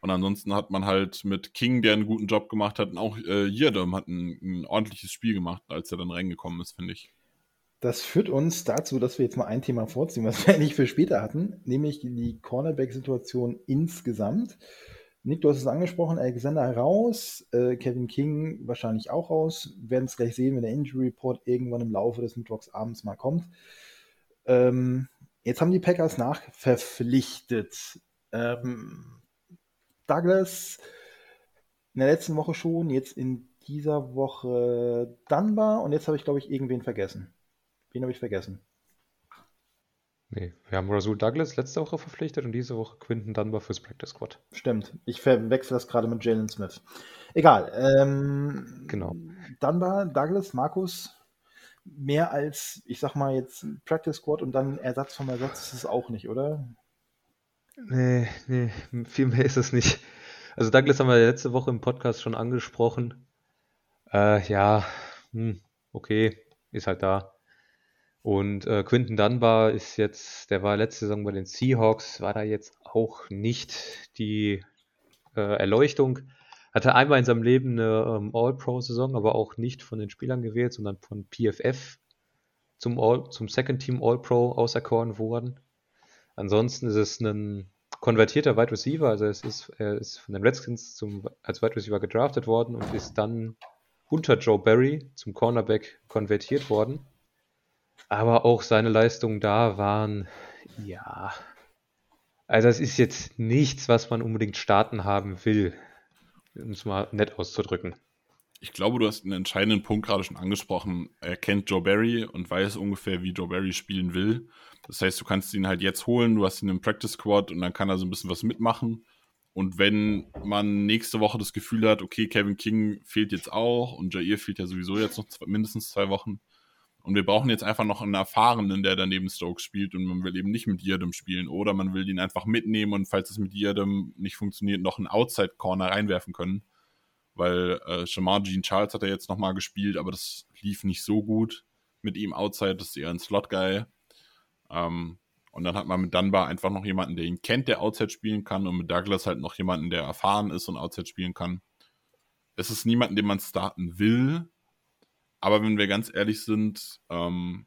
Und ansonsten hat man halt mit King, der einen guten Job gemacht hat, und auch äh, Yerdom hat ein, ein, ordentliches Spiel gemacht, als er dann reingekommen ist, finde ich. Das führt uns dazu, dass wir jetzt mal ein Thema vorziehen, was wir nicht für später hatten, nämlich die Cornerback-Situation insgesamt. Nick, du hast es angesprochen, Alexander raus, äh, Kevin King wahrscheinlich auch raus. Wir werden es gleich sehen, wenn der Injury Report irgendwann im Laufe des Mittwochs abends mal kommt. Ähm, jetzt haben die Packers nachverpflichtet. Ähm, Douglas in der letzten Woche schon, jetzt in dieser Woche Dunbar und jetzt habe ich, glaube ich, irgendwen vergessen. Wen habe ich vergessen? Nee, wir haben Rasul Douglas letzte Woche verpflichtet und diese Woche Quinton Dunbar fürs Practice Squad. Stimmt. Ich verwechsel das gerade mit Jalen Smith. Egal. Ähm, genau. Dunbar, Douglas, Markus, mehr als, ich sag mal jetzt Practice Squad und dann Ersatz vom Ersatz ist es auch nicht, oder? Nee, nee, viel mehr ist es nicht. Also Douglas haben wir letzte Woche im Podcast schon angesprochen. Äh, ja, hm, okay, ist halt da. Und äh, Quinton Dunbar ist jetzt, der war letzte Saison bei den Seahawks, war da jetzt auch nicht die äh, Erleuchtung. Hatte einmal in seinem Leben eine ähm, All-Pro-Saison, aber auch nicht von den Spielern gewählt, sondern von PFF zum, All, zum Second Team All-Pro auserkoren worden. Ansonsten ist es ein konvertierter Wide Receiver, also es ist, er ist von den Redskins zum, als Wide Receiver gedraftet worden und ist dann unter Joe Barry zum Cornerback konvertiert worden. Aber auch seine Leistungen da waren, ja, also es ist jetzt nichts, was man unbedingt starten haben will, um es mal nett auszudrücken. Ich glaube, du hast einen entscheidenden Punkt gerade schon angesprochen. Er kennt Joe Barry und weiß ungefähr, wie Joe Barry spielen will. Das heißt, du kannst ihn halt jetzt holen, du hast ihn im Practice Squad und dann kann er so ein bisschen was mitmachen. Und wenn man nächste Woche das Gefühl hat, okay, Kevin King fehlt jetzt auch und Jair fehlt ja sowieso jetzt noch zwei, mindestens zwei Wochen, und wir brauchen jetzt einfach noch einen Erfahrenen, der daneben Stokes spielt und man will eben nicht mit Diadem spielen oder man will ihn einfach mitnehmen und falls es mit Diadem nicht funktioniert, noch einen Outside-Corner reinwerfen können. Weil äh, Shamar Jean Charles hat er jetzt nochmal gespielt, aber das lief nicht so gut mit ihm Outside, das ist eher ein Slot-Guy. Ähm, und dann hat man mit Dunbar einfach noch jemanden, der ihn kennt, der Outside spielen kann und mit Douglas halt noch jemanden, der erfahren ist und Outside spielen kann. Es ist niemanden, den man starten will, aber wenn wir ganz ehrlich sind, ähm,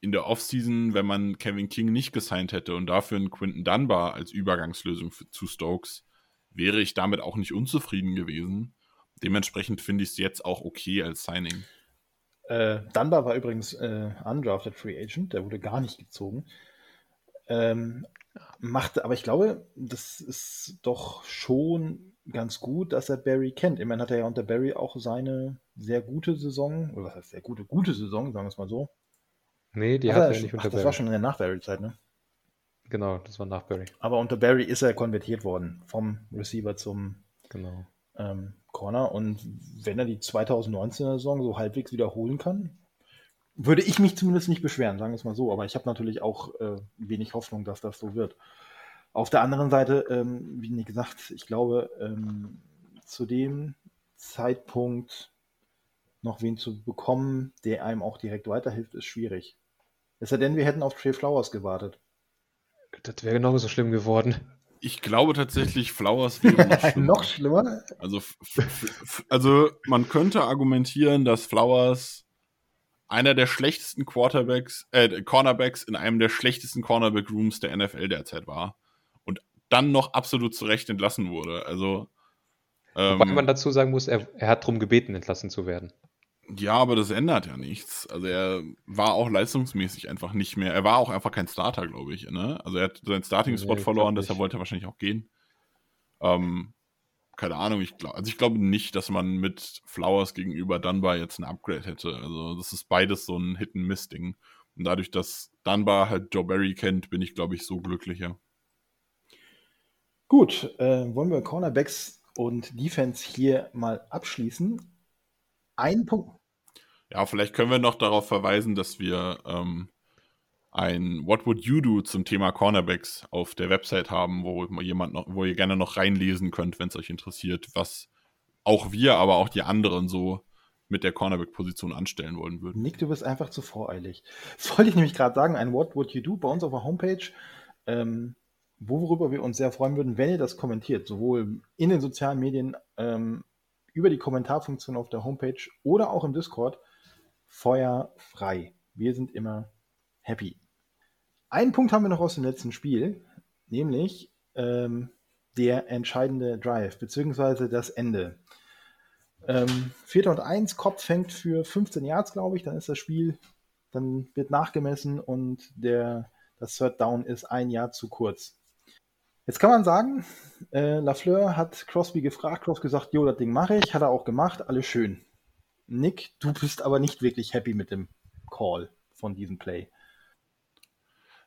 in der Offseason, wenn man Kevin King nicht gesigned hätte und dafür einen Quinton Dunbar als Übergangslösung für, zu Stokes, wäre ich damit auch nicht unzufrieden gewesen. Dementsprechend finde ich es jetzt auch okay als Signing. Äh, Dunbar war übrigens äh, undrafted Free Agent, der wurde gar nicht gezogen. Ähm, machte, aber ich glaube, das ist doch schon ganz gut, dass er Barry kennt. Immerhin hat er ja unter Barry auch seine sehr gute Saison, oder was heißt sehr gute, gute Saison, sagen wir es mal so. Nee, die hat er nicht unter ach, Das war schon in der Nach-Barry-Zeit, ne? Genau, das war nach Barry. Aber unter Barry ist er konvertiert worden, vom Receiver zum genau. ähm, Corner. Und wenn er die 2019er Saison so halbwegs wiederholen kann, würde ich mich zumindest nicht beschweren, sagen wir es mal so. Aber ich habe natürlich auch äh, wenig Hoffnung, dass das so wird. Auf der anderen Seite, ähm, wie gesagt, ich glaube, ähm, zu dem Zeitpunkt noch wen zu bekommen, der einem auch direkt weiterhilft, ist schwierig. Es sei denn, wir hätten auf Trey Flowers gewartet. Das wäre genauso schlimm geworden. Ich glaube tatsächlich, Flowers wäre noch schlimmer. noch schlimmer? Also, also man könnte argumentieren, dass Flowers einer der schlechtesten Quarterbacks, äh, Cornerbacks in einem der schlechtesten Cornerback-Rooms der NFL derzeit war. Dann noch absolut zurecht entlassen wurde. Also. Ähm, Wobei man dazu sagen muss, er, er hat darum gebeten, entlassen zu werden. Ja, aber das ändert ja nichts. Also er war auch leistungsmäßig einfach nicht mehr. Er war auch einfach kein Starter, glaube ich. Ne? Also er hat seinen Starting-Spot nee, verloren, deshalb wollte er wahrscheinlich auch gehen. Ähm, keine Ahnung, ich glaube, also ich glaube nicht, dass man mit Flowers gegenüber Dunbar jetzt ein Upgrade hätte. Also das ist beides so ein Hit-and-Miss-Ding. Und dadurch, dass Dunbar halt Joe Barry kennt, bin ich, glaube ich, so glücklicher. Gut, äh, wollen wir Cornerbacks und Defense hier mal abschließen? Ein Punkt. Ja, vielleicht können wir noch darauf verweisen, dass wir ähm, ein What Would You Do zum Thema Cornerbacks auf der Website haben, wo jemand noch, wo ihr gerne noch reinlesen könnt, wenn es euch interessiert, was auch wir, aber auch die anderen so mit der Cornerback-Position anstellen wollen würden. Nick, du bist einfach zu voreilig. Das wollte ich nämlich gerade sagen, ein What Would You Do bei uns auf der Homepage, ähm, worüber wir uns sehr freuen würden, wenn ihr das kommentiert, sowohl in den sozialen Medien ähm, über die Kommentarfunktion auf der Homepage oder auch im Discord Feuer frei. Wir sind immer happy. Einen Punkt haben wir noch aus dem letzten Spiel, nämlich ähm, der entscheidende Drive, beziehungsweise das Ende. Ähm, Vierter und eins, Kopf fängt für 15 Yards, glaube ich, dann ist das Spiel, dann wird nachgemessen und der, das Third Down ist ein Jahr zu kurz. Jetzt kann man sagen, äh, Lafleur hat Crosby gefragt, Crosby gesagt, jo, das Ding mache ich, hat er auch gemacht, alles schön. Nick, du bist aber nicht wirklich happy mit dem Call von diesem Play.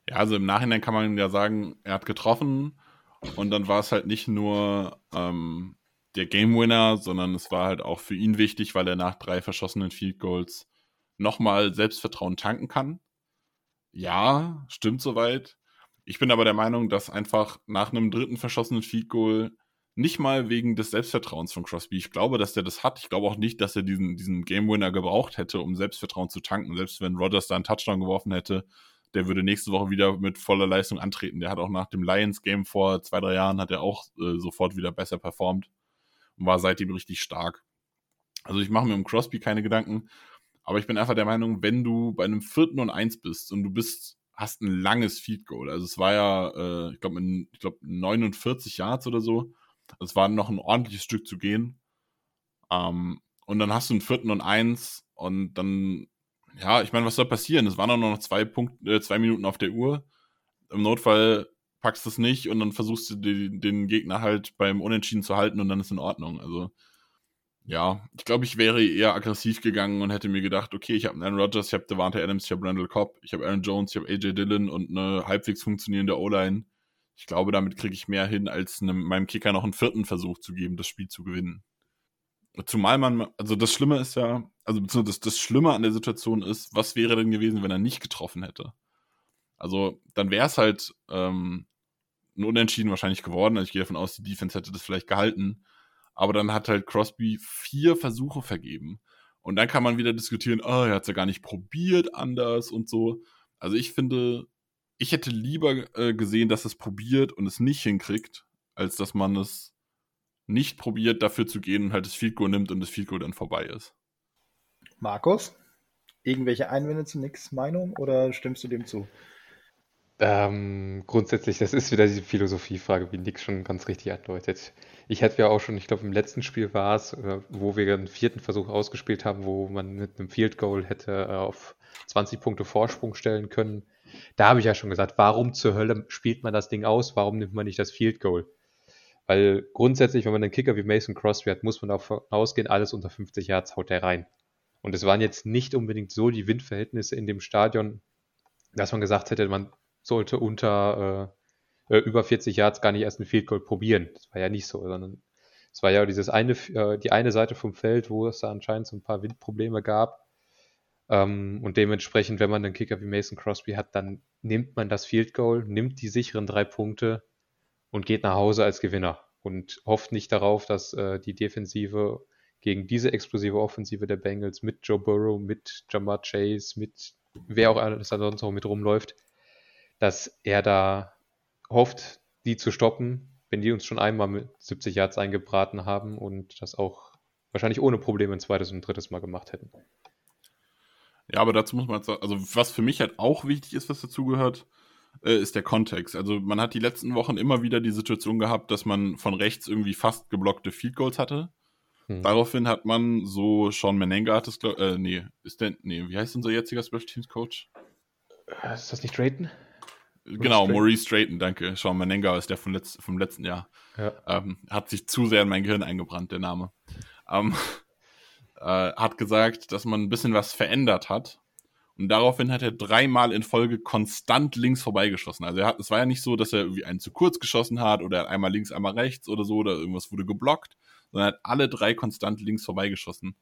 Ja, also im Nachhinein kann man ja sagen, er hat getroffen und dann war es halt nicht nur ähm, der Game Winner, sondern es war halt auch für ihn wichtig, weil er nach drei verschossenen Field Goals nochmal Selbstvertrauen tanken kann. Ja, stimmt soweit. Ich bin aber der Meinung, dass einfach nach einem dritten verschossenen Field Goal nicht mal wegen des Selbstvertrauens von Crosby. Ich glaube, dass der das hat. Ich glaube auch nicht, dass er diesen, diesen Game Winner gebraucht hätte, um Selbstvertrauen zu tanken. Selbst wenn Rodgers da einen Touchdown geworfen hätte, der würde nächste Woche wieder mit voller Leistung antreten. Der hat auch nach dem Lions-Game vor zwei, drei Jahren hat er auch äh, sofort wieder besser performt und war seitdem richtig stark. Also ich mache mir um Crosby keine Gedanken, aber ich bin einfach der Meinung, wenn du bei einem vierten und eins bist und du bist, hast ein langes Feed Goal, also es war ja, äh, ich glaube, ich glaube 49 Yards oder so, es war noch ein ordentliches Stück zu gehen. Ähm, und dann hast du einen vierten und eins und dann ja, ich meine, was soll passieren? Es waren auch noch zwei, Punkt, äh, zwei Minuten auf der Uhr. Im Notfall packst du es nicht und dann versuchst du die, den Gegner halt beim Unentschieden zu halten und dann ist in Ordnung. Also, ja, ich glaube, ich wäre eher aggressiv gegangen und hätte mir gedacht, okay, ich habe Aaron Rodgers, ich habe Devante Adams, ich habe Randall Cobb, ich habe Aaron Jones, ich habe AJ Dillon und eine halbwegs funktionierende O-Line. Ich glaube, damit kriege ich mehr hin, als einem, meinem Kicker noch einen vierten Versuch zu geben, das Spiel zu gewinnen. Zumal man, also das Schlimme ist ja, also das, das Schlimme an der Situation ist, was wäre denn gewesen, wenn er nicht getroffen hätte? Also dann wäre es halt ähm, ein Unentschieden wahrscheinlich geworden. Also ich gehe davon aus, die Defense hätte das vielleicht gehalten. Aber dann hat halt Crosby vier Versuche vergeben. Und dann kann man wieder diskutieren, oh, er hat es ja gar nicht probiert anders und so. Also ich finde, ich hätte lieber äh, gesehen, dass es probiert und es nicht hinkriegt, als dass man es nicht probiert, dafür zu gehen und halt das Field Goal nimmt und das Field Goal dann vorbei ist. Markus, irgendwelche Einwände zu Nix Meinung oder stimmst du dem zu? Ähm, grundsätzlich, das ist wieder diese Philosophiefrage, wie Nick schon ganz richtig andeutet. Ich hätte ja auch schon, ich glaube, im letzten Spiel war es, äh, wo wir einen vierten Versuch ausgespielt haben, wo man mit einem Field Goal hätte äh, auf 20 Punkte Vorsprung stellen können. Da habe ich ja schon gesagt, warum zur Hölle spielt man das Ding aus? Warum nimmt man nicht das Field Goal? Weil grundsätzlich, wenn man einen Kicker wie Mason Crosby hat, muss man davon ausgehen, alles unter 50 Yards haut er rein. Und es waren jetzt nicht unbedingt so die Windverhältnisse in dem Stadion, dass man gesagt hätte, man sollte unter äh, äh über 40 Yards gar nicht erst ein Field Goal probieren. Das war ja nicht so, sondern es war ja dieses eine, äh, die eine Seite vom Feld, wo es da anscheinend so ein paar Windprobleme gab. Ähm, und dementsprechend, wenn man einen Kicker wie Mason Crosby hat, dann nimmt man das Field Goal, nimmt die sicheren drei Punkte und geht nach Hause als Gewinner und hofft nicht darauf, dass äh, die Defensive gegen diese explosive Offensive der Bengals mit Joe Burrow, mit Jamar Chase, mit wer auch alles sonst noch mit rumläuft, dass er da hofft, die zu stoppen, wenn die uns schon einmal mit 70 Yards eingebraten haben und das auch wahrscheinlich ohne Probleme ein zweites und ein drittes Mal gemacht hätten. Ja, aber dazu muss man sagen, also was für mich halt auch wichtig ist, was dazugehört, äh, ist der Kontext. Also man hat die letzten Wochen immer wieder die Situation gehabt, dass man von rechts irgendwie fast geblockte Field Goals hatte. Hm. Daraufhin hat man so Sean Menenga hat es, äh, nee, ist denn, nee, wie heißt unser jetziger Special Teams Coach? Äh, ist das nicht Drayton? Genau, Strayton. Maurice Drayton, danke. Sean Menenga ist der vom, Letz-, vom letzten Jahr. Ja. Ähm, hat sich zu sehr in mein Gehirn eingebrannt, der Name. Ähm, äh, hat gesagt, dass man ein bisschen was verändert hat und daraufhin hat er dreimal in Folge konstant links vorbeigeschossen. Also er hat, es war ja nicht so, dass er irgendwie einen zu kurz geschossen hat oder einmal links, einmal rechts oder so oder irgendwas wurde geblockt, sondern er hat alle drei konstant links vorbeigeschossen.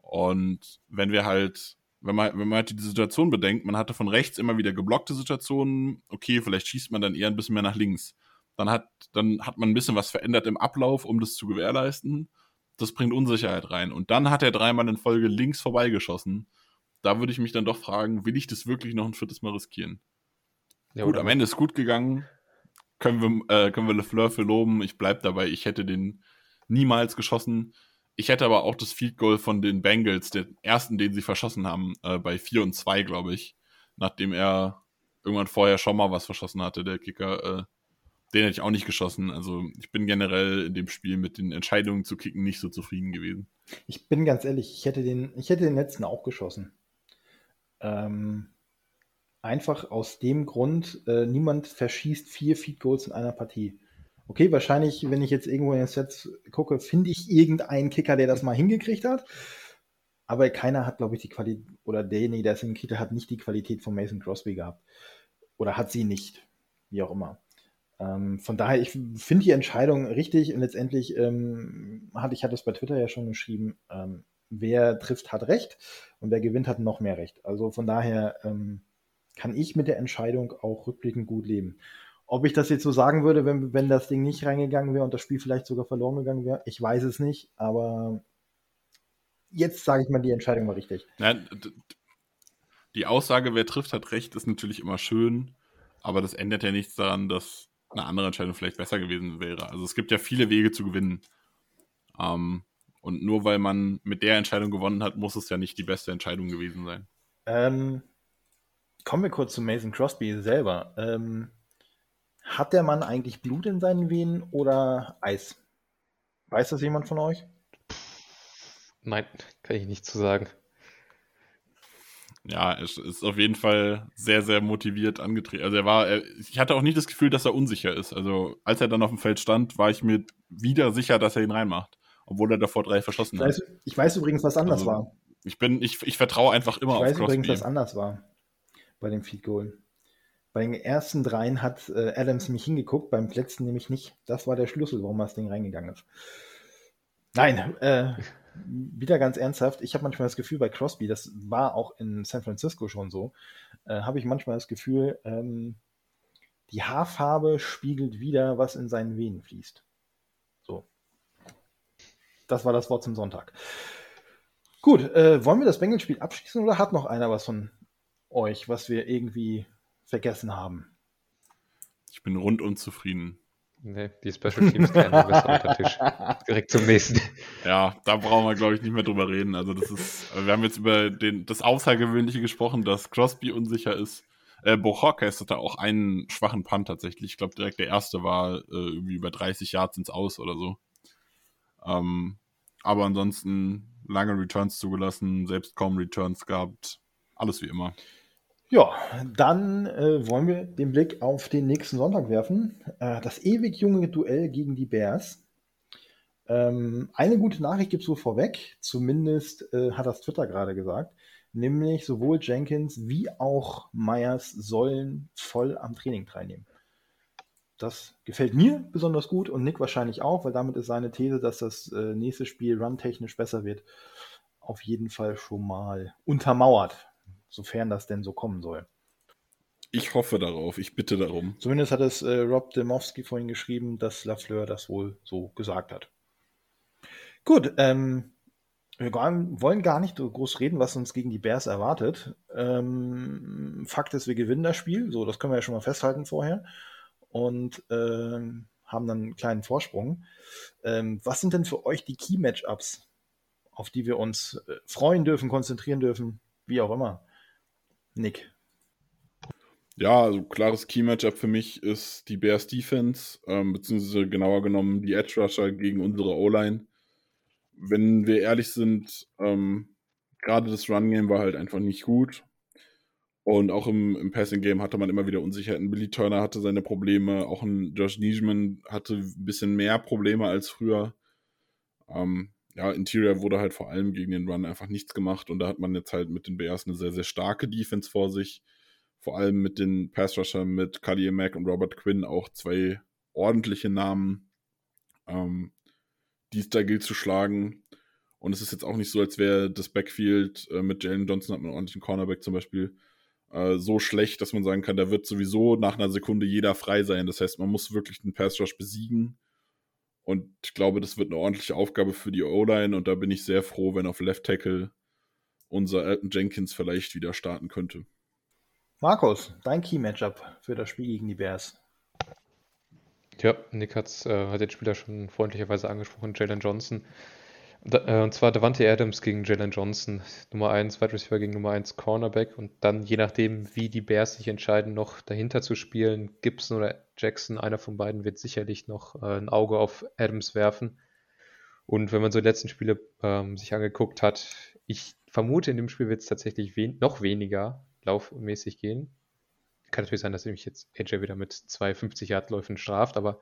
Und wenn wir halt, wenn man, wenn man halt die Situation bedenkt, man hatte von rechts immer wieder geblockte Situationen, okay, vielleicht schießt man dann eher ein bisschen mehr nach links. Dann hat, dann hat man ein bisschen was verändert im Ablauf, um das zu gewährleisten. Das bringt Unsicherheit rein. Und dann hat er dreimal in Folge links vorbeigeschossen da würde ich mich dann doch fragen, will ich das wirklich noch ein viertes Mal riskieren? Ja, gut, am Ende ist gut gegangen. Können wir, äh, können wir LeFleur für loben. Ich bleibe dabei. Ich hätte den niemals geschossen. Ich hätte aber auch das Field Goal von den Bengals, den ersten, den sie verschossen haben, äh, bei 4 und 2, glaube ich, nachdem er irgendwann vorher schon mal was verschossen hatte, der Kicker, äh, den hätte ich auch nicht geschossen. Also ich bin generell in dem Spiel mit den Entscheidungen zu kicken nicht so zufrieden gewesen. Ich bin ganz ehrlich, ich hätte den, ich hätte den letzten auch geschossen. Ähm, einfach aus dem Grund, äh, niemand verschießt vier Feed Goals in einer Partie. Okay, wahrscheinlich, wenn ich jetzt irgendwo in den Sets gucke, finde ich irgendeinen Kicker, der das mal hingekriegt hat. Aber keiner hat, glaube ich, die Qualität, oder derjenige, der es hingekriegt hat, hat nicht die Qualität von Mason Crosby gehabt. Oder hat sie nicht. Wie auch immer. Ähm, von daher, ich finde die Entscheidung richtig und letztendlich ähm, ich hatte es bei Twitter ja schon geschrieben, ähm, wer trifft, hat Recht und wer gewinnt, hat noch mehr Recht. Also von daher ähm, kann ich mit der Entscheidung auch rückblickend gut leben. Ob ich das jetzt so sagen würde, wenn, wenn das Ding nicht reingegangen wäre und das Spiel vielleicht sogar verloren gegangen wäre, ich weiß es nicht, aber jetzt sage ich mal, die Entscheidung war richtig. Ja, die Aussage, wer trifft, hat recht, ist natürlich immer schön, aber das ändert ja nichts daran, dass eine andere Entscheidung vielleicht besser gewesen wäre. Also es gibt ja viele Wege zu gewinnen. Ähm, und nur weil man mit der Entscheidung gewonnen hat, muss es ja nicht die beste Entscheidung gewesen sein. Ähm, kommen wir kurz zu Mason Crosby selber. Ähm, hat der Mann eigentlich Blut in seinen Venen oder Eis? Weiß das jemand von euch? Nein, kann ich nicht zu sagen. Ja, es ist auf jeden Fall sehr, sehr motiviert angetreten. Also er war, er, ich hatte auch nicht das Gefühl, dass er unsicher ist. Also als er dann auf dem Feld stand, war ich mir wieder sicher, dass er ihn reinmacht, obwohl er davor drei verschossen ich weiß, hat. Ich weiß übrigens, was anders Also, war. Ich bin, ich, ich vertraue einfach immer Ich auf weiß Crosby. übrigens, was anders war bei dem Feed Goal. Bei den ersten dreien hat äh, Adams mich hingeguckt, beim letzten nämlich nicht. Das war der Schlüssel, warum das Ding reingegangen ist. Nein, äh, wieder ganz ernsthaft. Ich habe manchmal das Gefühl bei Crosby, das war auch in San Francisco schon so, äh, habe ich manchmal das Gefühl, ähm, die Haarfarbe spiegelt wieder, was in seinen Venen fließt. So. Das war das Wort zum Sonntag. Gut, äh, wollen wir das Bengals-Spiel abschließen oder hat noch einer was von euch, was wir irgendwie vergessen haben? Ich bin rundum zufrieden. Nee, die Special Teams kennen wir besser unter den Tisch. Direkt zum nächsten. Ja, da brauchen wir, glaube ich, nicht mehr drüber reden. Also das ist, wir haben jetzt über den, das Außergewöhnliche gesprochen, dass Crosby unsicher ist. Äh, Bochorkes hatte auch einen schwachen Punt tatsächlich. Ich glaube, direkt der erste war äh, irgendwie über 30 Yards ins Aus oder so. Ähm, aber ansonsten lange Returns zugelassen, selbst kaum Returns gehabt. Alles wie immer. Ja, dann äh, wollen wir den Blick auf den nächsten Sonntag werfen. Äh, das ewig junge Duell gegen die Bears. Ähm, eine gute Nachricht gibt es wohl vorweg, zumindest äh, hat das Twitter gerade gesagt, nämlich sowohl Jenkins wie auch Myers sollen voll am Training teilnehmen. Das gefällt mir besonders gut und Nick wahrscheinlich auch, weil damit ist seine These, dass das äh, nächste Spiel run-technisch besser wird, auf jeden Fall schon mal untermauert, sofern das denn so kommen soll. Ich hoffe darauf, ich bitte darum. Zumindest hat es äh, Rob Demowski vorhin geschrieben, dass Lafleur das wohl so gesagt hat. Gut, ähm, wir wollen gar nicht so groß reden, was uns gegen die Bears erwartet. Ähm, Fakt ist, wir gewinnen das Spiel, so das können wir ja schon mal festhalten vorher und ähm, haben dann einen kleinen Vorsprung. Ähm, was sind denn für euch die Key-Matchups, auf die wir uns äh, freuen dürfen, konzentrieren dürfen, wie auch immer? Nick. Ja, also klares Key-Matchup für mich ist die Bears Defense, ähm, beziehungsweise genauer genommen die Edge Rusher gegen unsere O-Line. Wenn wir ehrlich sind, ähm, gerade das Run-Game war halt einfach nicht gut. Und auch im, im Passing-Game hatte man immer wieder Unsicherheiten. Billy Turner hatte seine Probleme, auch ein Josh Nijman hatte ein bisschen mehr Probleme als früher. Ähm, ja, Interior wurde halt vor allem gegen den Run einfach nichts gemacht und da hat man jetzt halt mit den Bears eine sehr, sehr starke Defense vor sich vor allem mit den Pass-Rushern, mit Khalil Mack und Robert Quinn auch zwei ordentliche Namen, ähm, die es da gilt zu schlagen. Und es ist jetzt auch nicht so, als wäre das Backfield äh, mit Jalen Johnson, hat man einen ordentlichen Cornerback zum Beispiel, äh, so schlecht, dass man sagen kann, da wird sowieso nach einer Sekunde jeder frei sein. Das heißt, man muss wirklich den Pass-Rush besiegen. Und ich glaube, das wird eine ordentliche Aufgabe für die O-Line. Und da bin ich sehr froh, wenn auf Left Tackle unser Elton Jenkins vielleicht wieder starten könnte. Markus, dein Key-Matchup für das Spiel gegen die Bears. Ja, Nick hat's, äh, hat den Spieler schon freundlicherweise angesprochen, Jalen Johnson. Äh, und zwar Davante Adams gegen Jalen Johnson, Nummer 1 Wide Receiver gegen Nummer 1 Cornerback und dann je nachdem, wie die Bears sich entscheiden, noch dahinter zu spielen, Gibson oder Jackson, einer von beiden wird sicherlich noch äh, ein Auge auf Adams werfen. Und wenn man so die letzten Spiele ähm, sich angeguckt hat, ich vermute, in dem Spiel wird es tatsächlich wen noch weniger laufmäßig gehen. Kann natürlich sein, dass mich jetzt AJ wieder mit zwei 50-Yard-Läufen straft, aber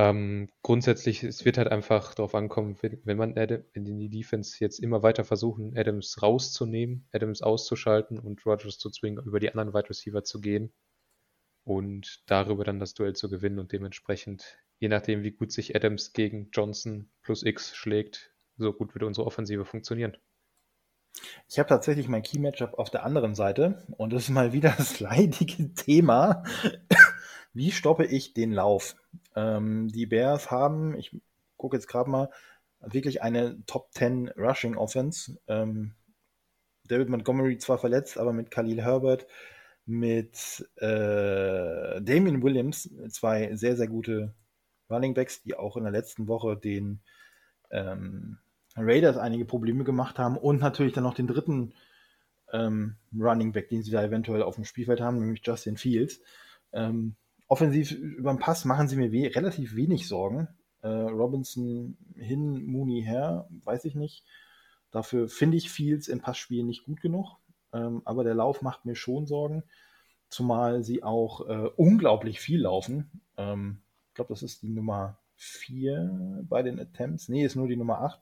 ähm, grundsätzlich, es wird halt einfach darauf ankommen, wenn, wenn man Adam, wenn die Defense jetzt immer weiter versuchen, Adams rauszunehmen, Adams auszuschalten und Rogers zu zwingen, über die anderen Wide Receiver zu gehen und darüber dann das Duell zu gewinnen und dementsprechend, je nachdem, wie gut sich Adams gegen Johnson plus X schlägt, so gut wird unsere Offensive funktionieren. Ich habe tatsächlich mein Key-Matchup auf der anderen Seite und das ist mal wieder das leidige Thema. Wie stoppe ich den Lauf? Ähm, die Bears haben, ich gucke jetzt gerade mal, wirklich eine Top 10 Rushing Offense. Ähm, David Montgomery zwar verletzt, aber mit Khalil Herbert, mit äh, Damien Williams, zwei sehr, sehr gute Running Backs, die auch in der letzten Woche den ähm, Raiders einige Probleme gemacht haben und natürlich dann noch den dritten ähm, Running Back, den sie da eventuell auf dem Spielfeld haben, nämlich Justin Fields. Ähm, offensiv über den Pass machen sie mir we relativ wenig Sorgen. Äh, Robinson hin, Mooney her, weiß ich nicht. Dafür finde ich Fields im Passspiel nicht gut genug. Ähm, aber der Lauf macht mir schon Sorgen. Zumal sie auch äh, unglaublich viel laufen. Ähm, ich glaube, das ist die Nummer 4 bei den Attempts. Nee, ist nur die Nummer 8.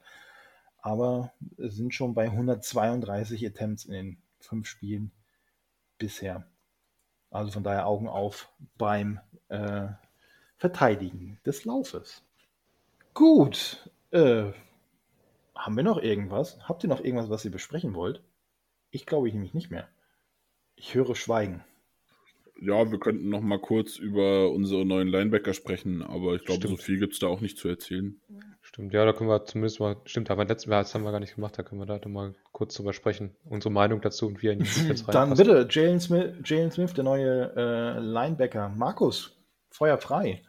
Aber es sind schon bei 132 Attempts in den fünf Spielen bisher. Also von daher Augen auf beim äh, Verteidigen des Laufes. Gut. Äh, haben wir noch irgendwas? Habt ihr noch irgendwas, was ihr besprechen wollt? Ich glaube ich nämlich nicht mehr. Ich höre Schweigen. Ja, wir könnten noch mal kurz über unsere neuen Linebacker sprechen, aber ich glaube, so viel gibt es da auch nicht zu erzählen. Stimmt, ja, da können wir zumindest mal, stimmt, aber letztes Mal, das haben wir gar nicht gemacht, da können wir da mal kurz drüber sprechen. Unsere Meinung dazu und wie er in die Defense Dann bitte, Jalen Smith, Jalen Smith, der neue äh, Linebacker. Markus, Feuer frei.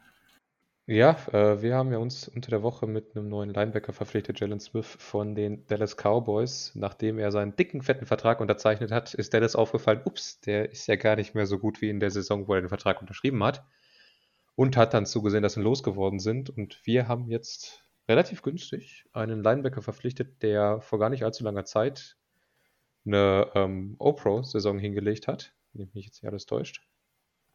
Ja, äh, wir haben ja uns unter der Woche mit einem neuen Linebacker verpflichtet, Jalen Smith von den Dallas Cowboys. Nachdem er seinen dicken, fetten Vertrag unterzeichnet hat, ist Dallas aufgefallen, ups, der ist ja gar nicht mehr so gut wie in der Saison, wo er den Vertrag unterschrieben hat. Und hat dann zugesehen, dass sie losgeworden sind. Und wir haben jetzt relativ günstig einen Linebacker verpflichtet, der vor gar nicht allzu langer Zeit eine ähm, O-Pro-Saison hingelegt hat, wenn mich jetzt nicht alles täuscht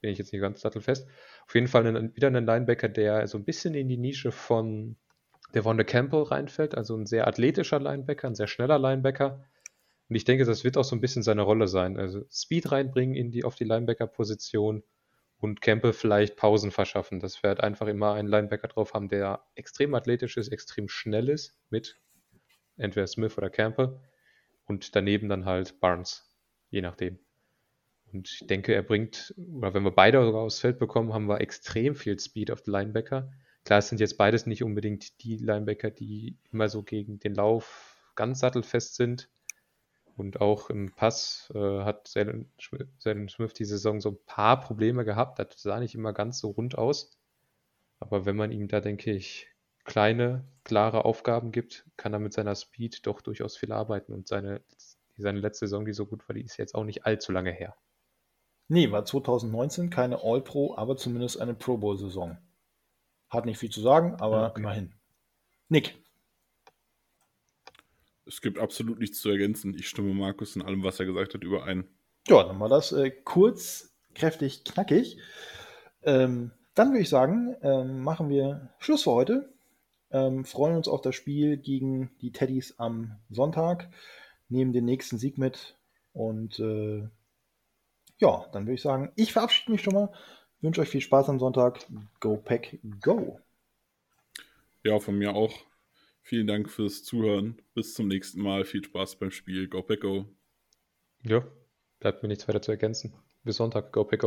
bin ich jetzt nicht ganz sattelfest. Auf jeden Fall einen, wieder einen Linebacker, der so ein bisschen in die Nische von Devonde Campbell reinfällt, also ein sehr athletischer Linebacker, ein sehr schneller Linebacker. Und ich denke, das wird auch so ein bisschen seine Rolle sein. Also Speed reinbringen in die, auf die Linebacker-Position und Campbell vielleicht Pausen verschaffen. Das wird einfach immer einen Linebacker drauf haben, der extrem athletisch ist, extrem schnell ist, mit entweder Smith oder Campbell. Und daneben dann halt Barnes, je nachdem. Und ich denke, er bringt, oder wenn wir beide sogar aufs Feld bekommen, haben wir extrem viel Speed auf den Linebacker. Klar, es sind jetzt beides nicht unbedingt die Linebacker, die immer so gegen den Lauf ganz sattelfest sind. Und auch im Pass äh, hat Zayden Smith die Saison so ein paar Probleme gehabt. Das sah nicht immer ganz so rund aus. Aber wenn man ihm da, denke ich, kleine, klare Aufgaben gibt, kann er mit seiner Speed doch durchaus viel arbeiten. Und seine, seine letzte Saison, die so gut war, die ist jetzt auch nicht allzu lange her. Nee, war 2019 keine All-Pro, aber zumindest eine Pro Bowl-Saison. Hat nicht viel zu sagen, aber okay. immerhin. Nick. Es gibt absolut nichts zu ergänzen. Ich stimme Markus in allem, was er gesagt hat, überein. Ja, dann war das äh, kurz, kräftig, knackig. Ähm, dann würde ich sagen, ähm, machen wir Schluss für heute. Ähm, freuen uns auf das Spiel gegen die Teddys am Sonntag. Nehmen den nächsten Sieg mit und äh, ja, dann würde ich sagen, ich verabschiede mich schon mal. Wünsche euch viel Spaß am Sonntag. Go Pack Go. Ja, von mir auch. Vielen Dank fürs Zuhören. Bis zum nächsten Mal. Viel Spaß beim Spiel. Go Pack. Ja, bleibt mir nichts weiter zu ergänzen. Bis Sonntag. Go Pack.